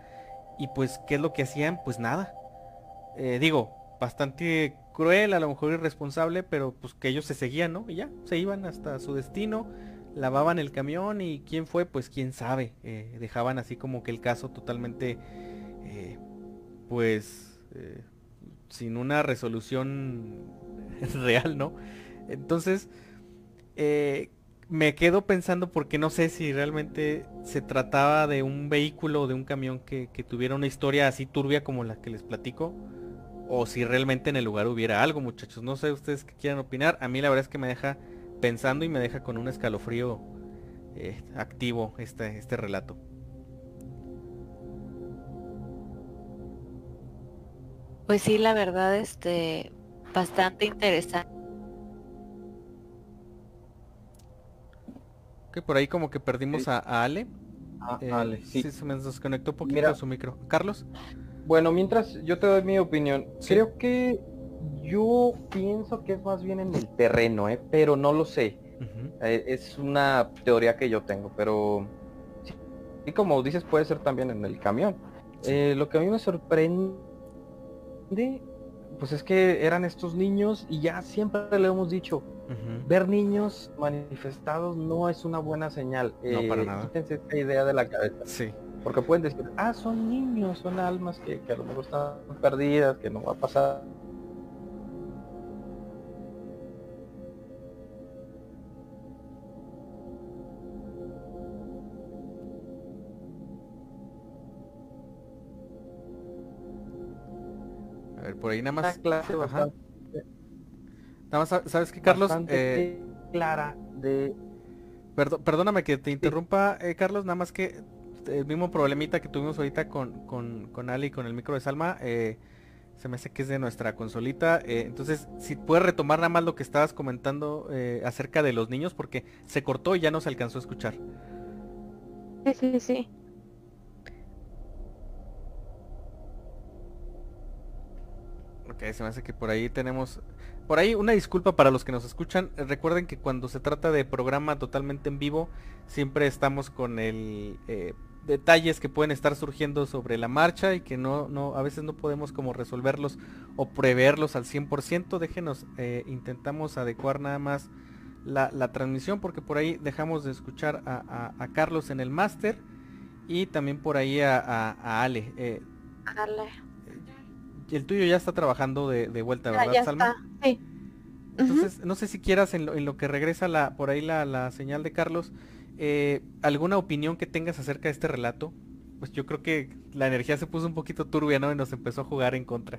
y pues, ¿qué es lo que hacían? Pues nada. Eh, digo, bastante cruel, a lo mejor irresponsable, pero pues que ellos se seguían, ¿no? Y ya, se iban hasta su destino lavaban el camión y quién fue, pues quién sabe. Eh, dejaban así como que el caso totalmente, eh, pues, eh, sin una resolución real, ¿no? Entonces, me quedo pensando porque no sé si realmente se trataba de un vehículo o de un camión que, que tuviera una historia así turbia como la que les platico o si realmente en el lugar hubiera algo, muchachos. No sé ustedes qué quieran opinar. A mí la verdad es que me deja pensando y me deja con un escalofrío eh, activo este, este relato. Pues sí, la verdad, este, bastante interesante. Que por ahí como que perdimos a, Ale. Ah, eh, Ale, sí. Se me desconectó un poquito su micro. Carlos. Bueno, mientras yo te doy mi opinión, creo que yo pienso que es más bien en el terreno, ¿eh? pero no lo sé. Eh, es una teoría que yo tengo, pero y como dices puede ser también en el camión. Eh, lo que a mí me sorprende, pues es que eran estos niños y ya siempre le hemos dicho, ver niños manifestados no es una buena señal. no para nada. Quítense esta idea de la cabeza. Sí. Porque pueden decir, ah, son niños, son almas que, a lo mejor están perdidas, que no va a pasar ahí nada más. clase bastante, Nada más, ¿sabes qué, Carlos? Eh, clara de... perdóname que te interrumpa, eh, Carlos, nada más que el mismo problemita que tuvimos ahorita con, con, con Ali y con el micro de Salma, eh, se me hace que es de nuestra consolita. Eh, entonces, si puedes retomar nada más lo que estabas comentando eh, acerca de los niños, porque se cortó y ya no se alcanzó a escuchar. Sí, sí, sí. Se me hace que por ahí tenemos... Por ahí una disculpa para los que nos escuchan. Recuerden que cuando se trata de programa totalmente en vivo, siempre estamos con el detalles que pueden estar surgiendo sobre la marcha y que no, no, a veces no podemos como resolverlos o preverlos al 100%. Déjenos, eh, intentamos adecuar nada más la, transmisión porque por ahí dejamos de escuchar a, Carlos en el máster y también por ahí a, Ale. Eh, Ale. El tuyo ya está trabajando de, vuelta, ¿verdad, Salma? sí. Entonces, no sé si quieras en lo, en lo que regresa la, por ahí la, la señal de Carlos, eh, ¿Alguna opinión que tengas acerca de este relato? Pues yo creo que la energía se puso un poquito turbia, ¿no? Y nos empezó a jugar en contra.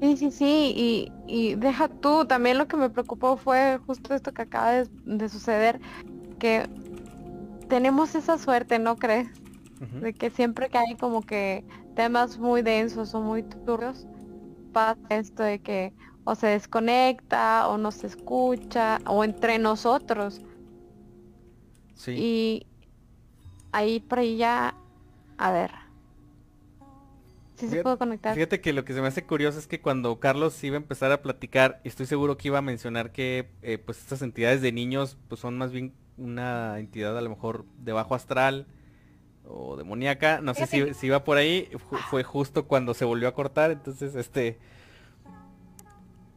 Sí, sí, sí, y, y deja tú, también lo que me preocupó fue justo esto que acaba de, suceder, que tenemos esa suerte, ¿no crees? De que siempre que hay como que temas muy densos o muy turbios, pasa esto de que o se desconecta o no se escucha, o entre nosotros y ahí por ahí ya, a ver. si se puede conectar. Fíjate que lo que se me hace curioso es que cuando Carlos iba a empezar a platicar, estoy seguro que iba a mencionar que eh, pues estas entidades de niños pues son más bien una entidad a lo mejor de bajo astral o demoníaca, no sé si, si, iba por ahí, fue justo cuando se volvió a cortar, entonces este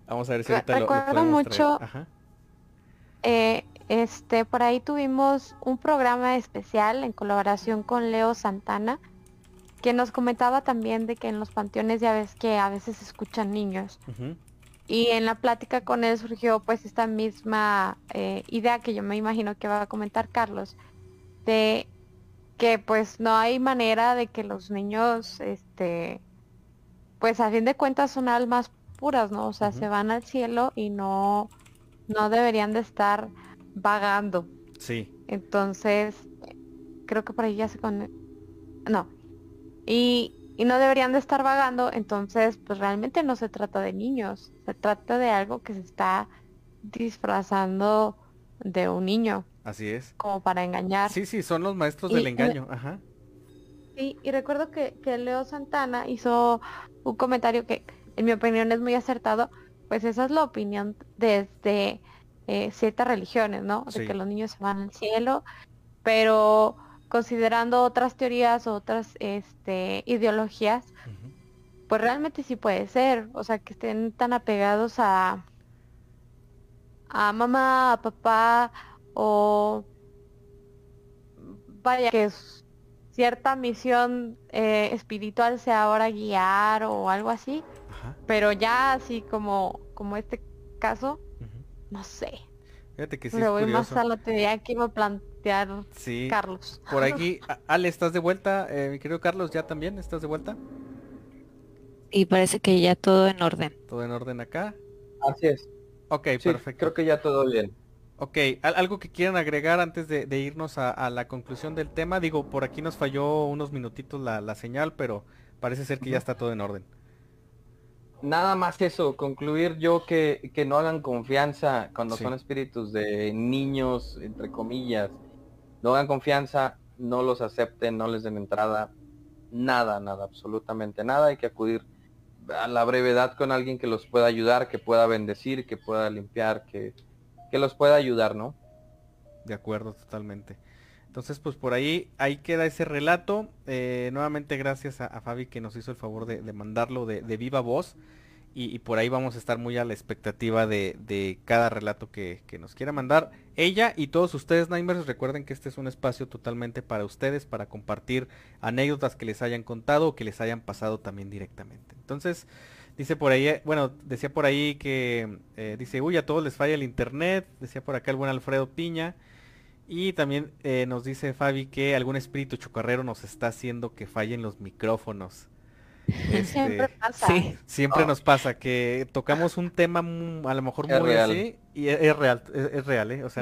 vamos a ver si ahorita lo, lo mucho eh, este, por ahí tuvimos un programa especial en colaboración con Leo Santana, que nos comentaba también de que en los panteones ya ves que a veces escuchan niños. Y en la plática con él surgió pues esta misma eh, idea que yo me imagino que va a comentar Carlos, de que pues no hay manera de que los niños, este, pues a fin de cuentas son almas puras, ¿no? O sea, se van al cielo y no, no deberían de estar vagando. Sí. Entonces, creo que por ahí ya se con... No. Y, y no deberían de estar vagando, entonces, pues realmente no se trata de niños. Se trata de algo que se está disfrazando de un niño. Así es. Como para engañar. Sí, sí, son los maestros del engaño. Ajá. Sí, y recuerdo que, que Leo Santana hizo un comentario que, en mi opinión, es muy acertado. Pues esa es la opinión desde eh, ciertas religiones, ¿no? De que los niños se van al cielo, pero considerando otras teorías, otras este, ideologías, pues realmente sí puede ser, o sea, que estén tan apegados a, a mamá, a papá o vaya que cierta misión eh, espiritual sea ahora guiar o algo así. Pero ya así como, como este caso, no sé. Fíjate que sí voy más a la teoría que iba a plantear Carlos. Por aquí, Ale, ¿estás de vuelta? Eh, mi querido Carlos, ¿ya también estás de vuelta? Y parece que ya todo en orden. ¿Todo en orden acá? Así es. Ok, perfecto. Creo que ya todo bien. Ok, ¿algo que quieran agregar antes de, irnos a, la conclusión del tema? Digo, por aquí nos falló unos minutitos la, señal, pero parece ser que ya está todo en orden. Nada más eso, concluir yo que, que no hagan confianza cuando son espíritus de niños, entre comillas. No hagan confianza, no los acepten, no les den entrada. Nada, nada, absolutamente nada. Hay que acudir a la brevedad con alguien que los pueda ayudar, que pueda bendecir, que pueda limpiar, que, que los pueda ayudar, ¿no? De acuerdo, totalmente. Entonces, pues por ahí, ahí queda ese relato. Eh, nuevamente gracias a, Fabi que nos hizo el favor de, mandarlo de, viva voz. Y, por ahí vamos a estar muy a la expectativa de, cada relato que, nos quiera mandar. Ella y todos ustedes, Nightmares, recuerden que este es un espacio totalmente para ustedes, para compartir anécdotas que les hayan contado o que les hayan pasado también directamente. Entonces, Dice por ahí, eh, bueno, decía por ahí que, eh, dice, uy, a todos les falla el internet, decía por acá el buen Alfredo Piña. Y también eh, nos dice Fabi que algún espíritu chocarrero nos está haciendo que fallen los micrófonos. siempre este, pasa. Sí, siempre nos pasa que tocamos un tema a lo mejor muy así y es, real, es, real, ¿eh? O sea,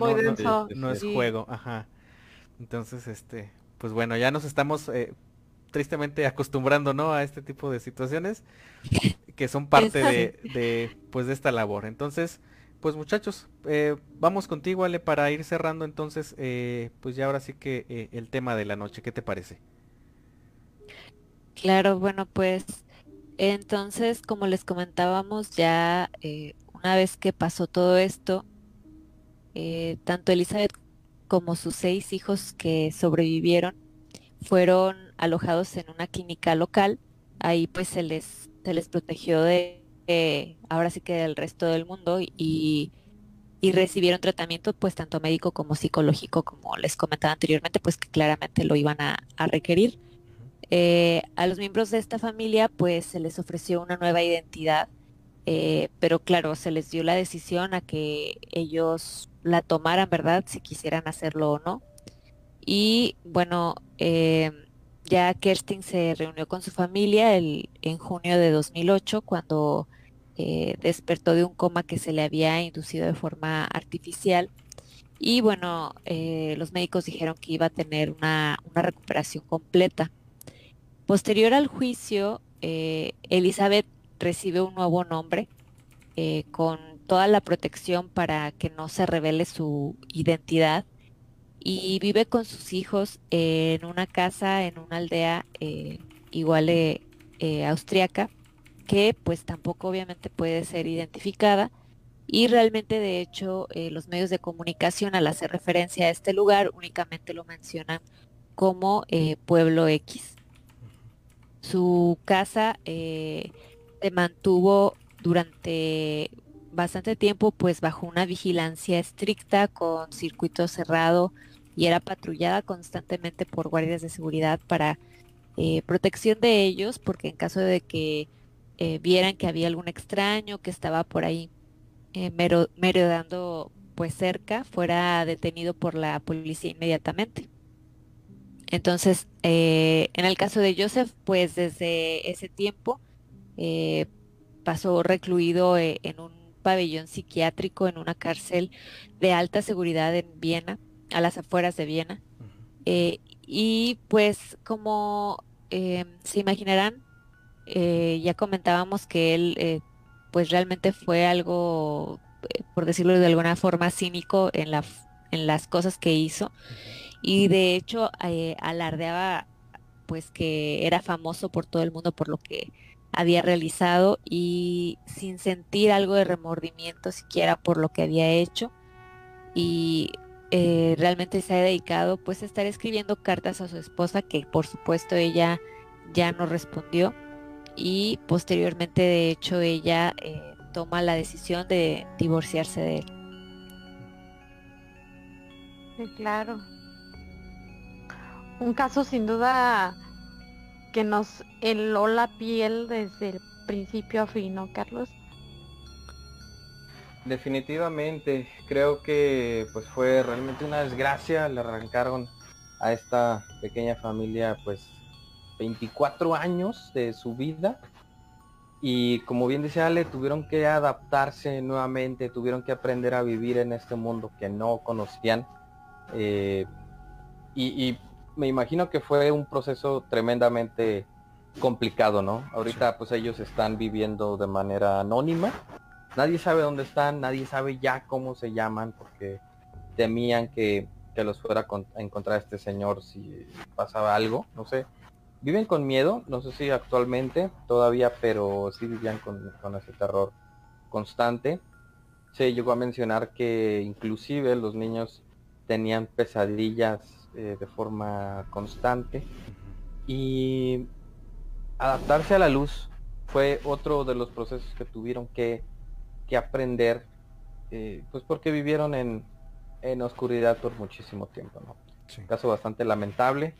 no, es juego, ajá. Entonces, este, pues bueno, ya nos estamos tristemente acostumbrando, ¿no? A este tipo de situaciones que son parte de, pues de esta labor. Entonces, pues muchachos, eh, vamos contigo, Ale, para ir cerrando entonces, eh, pues ya ahora sí que eh, el tema de la noche, ¿qué te parece? Claro, bueno, pues entonces, como les comentábamos, ya una vez que pasó todo esto, tanto Elizabeth como sus seis hijos que sobrevivieron fueron alojados en una clínica local. Ahí pues se les, se les protegió de, ahora sí que del resto del mundo y, recibieron tratamiento pues tanto médico como psicológico, como les comentaba anteriormente, pues que claramente lo iban a, requerir. Eh, a los miembros de esta familia pues se les ofreció una nueva identidad, eh, pero claro, se les dio la decisión a que ellos la tomaran, ¿verdad? Si quisieran hacerlo o no. Y bueno, eh, ya Kerstin se reunió con su familia el, en junio de 2008 cuando eh, despertó de un coma que se le había inducido de forma artificial. Y bueno, eh, los médicos dijeron que iba a tener una, recuperación completa. Posterior al juicio, eh, Elizabeth recibe un nuevo nombre con toda la protección para que no se revele su identidad y vive con sus hijos en una casa, en una aldea eh, igual eh, eh, austriaca, que pues tampoco obviamente puede ser identificada. Y realmente de hecho los medios de comunicación al hacer referencia a este lugar únicamente lo mencionan como Pueblo X. Su casa se mantuvo durante bastante tiempo pues bajo una vigilancia estricta con circuito cerrado y era patrullada constantemente por guardias de seguridad para eh, protección de ellos, porque en caso de que eh, vieran que había algún extraño que estaba por ahí eh, merodando pues cerca, fuera detenido por la policía inmediatamente. Entonces, en el caso de Joseph, pues desde ese tiempo pasó recluido en un pabellón psiquiátrico en una cárcel de alta seguridad en Viena a las afueras de Viena. Eh, y pues como eh, se imaginarán, eh, ya comentábamos que él pues realmente fue algo, por decirlo de alguna forma, cínico en, la, en las cosas que hizo. Y de hecho alardeaba pues que era famoso por todo el mundo por lo que había realizado y sin sentir algo de remordimiento siquiera por lo que había hecho. Y eh, realmente se ha dedicado pues a estar escribiendo cartas a su esposa que por supuesto ella ya no respondió y posteriormente de hecho ella eh, toma la decisión de divorciarse de él. Sí, claro. Un caso sin duda que nos heló la piel desde el principio a fin, ¿no, Carlos? Definitivamente, creo que pues fue realmente una desgracia, le arrancaron a esta pequeña familia pues 24 años de su vida y como bien dice Ale, tuvieron que adaptarse nuevamente, tuvieron que aprender a vivir en este mundo que no conocían. Eh, y, me imagino que fue un proceso tremendamente complicado, ¿no? Ahorita pues ellos están viviendo de manera anónima. Nadie sabe dónde están, nadie sabe ya cómo se llaman porque temían que, que los fuera a encontrar este señor si pasaba algo, no sé viven con miedo, no sé si actualmente todavía, pero sí vivían con, ese terror constante. Se llegó a mencionar que inclusive los niños tenían pesadillas eh, de forma constante y adaptarse a la luz fue otro de los procesos que tuvieron que, aprender, eh, pues porque vivieron en, en oscuridad por muchísimo tiempo, ¿no? Caso bastante lamentable,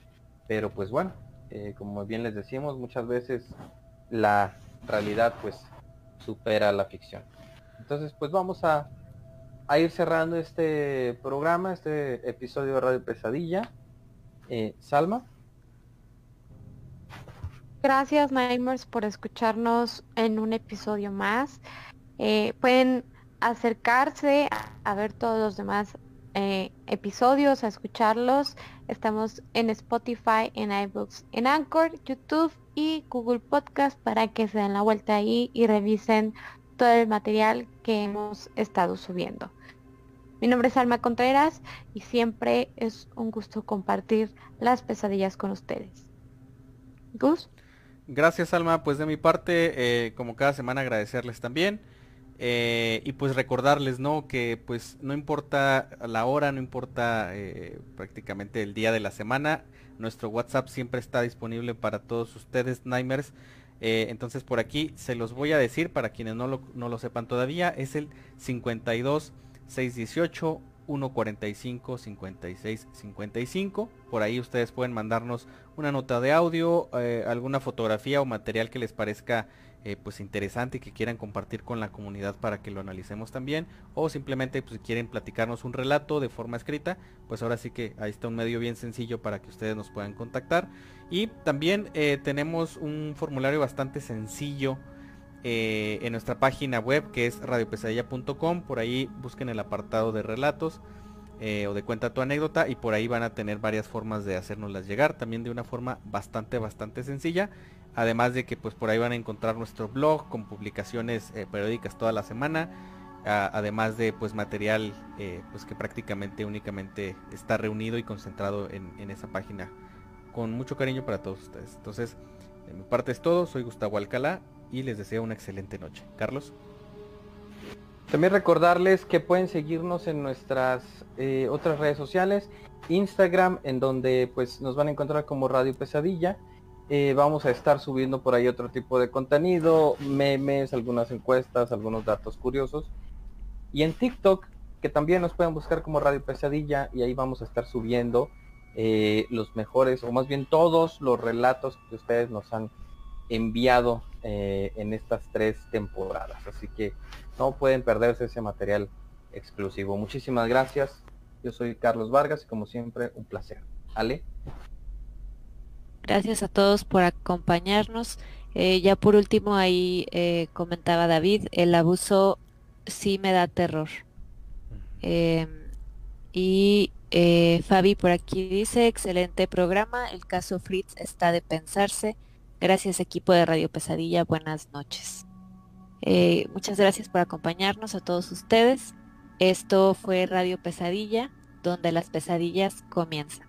pero pues bueno, eh, como bien les decimos, muchas veces la realidad pues supera la ficción. Entonces pues vamos a, ir cerrando este programa, este episodio de Radio Pesadilla. Eh, Salma. Gracias Nightmares por escucharnos en un episodio más. Eh, pueden acercarse a ver todos los demás eh, episodios, a escucharlos. Estamos en Spotify, en iBooks, en Anchor, YouTube y Google Podcast para que se den la vuelta ahí y revisen todo el material que hemos estado subiendo. Mi nombre es Alma Contreras y siempre es un gusto compartir las pesadillas con ustedes. Gus. Gracias Alma, pues de mi parte, eh, como cada semana agradecerles también. Eh, y pues recordarles, ¿no? Que pues no importa la hora, no importa eh, prácticamente el día de la semana, nuestro WhatsApp siempre está disponible para todos ustedes, Nightmares. Entonces por aquí se los voy a decir para quienes no lo, no lo sepan todavía, es el 52 618 145 56 55. Por ahí ustedes pueden mandarnos una nota de audio, alguna fotografía o material que les parezca eh, pues interesante y que quieran compartir con la comunidad para que lo analicemos también o simplemente pues, si quieren platicarnos un relato de forma escrita pues ahora sí que ahí está un medio bien sencillo para que ustedes nos puedan contactar y también eh, tenemos un formulario bastante sencillo eh, en nuestra página web que es radiopesadilla.com por ahí busquen el apartado de relatos o de cuenta tu anécdota y por ahí van a tener varias formas de hacernoslas llegar también de una forma bastante bastante sencilla Además de que pues por ahí van a encontrar nuestro blog con publicaciones eh, periódicas toda la semana. además de pues material eh, pues que prácticamente únicamente está reunido y concentrado en, esa página. Con mucho cariño para todos ustedes. Entonces, de mi parte es todo. Soy Gustavo Alcalá y les deseo una excelente noche. Carlos. También recordarles que pueden seguirnos en nuestras eh, otras redes sociales, Instagram, en donde pues nos van a encontrar como Radio Pesadilla, eh, vamos a estar subiendo por ahí otro tipo de contenido, memes, algunas encuestas, algunos datos curiosos. Y en TikTok, que también nos pueden buscar como Radio Pesadilla y ahí vamos a estar subiendo eh, los mejores, o más bien todos los relatos que ustedes nos han enviado eh, en estas tres temporadas. Así que no pueden perderse ese material exclusivo. Muchísimas gracias. Yo soy Carlos Vargas y como siempre un placer. Ale. Gracias a todos por acompañarnos. Eh, ya por último ahí eh, comentaba David, el abuso sí me da terror. Em, y eh, Fabi por aquí dice, excelente programa, el caso Fritz está de pensarse. Gracias equipo de Radio Pesadilla, buenas noches. muchas gracias por acompañarnos a todos ustedes. Esto fue Radio Pesadilla, donde las pesadillas comienzan.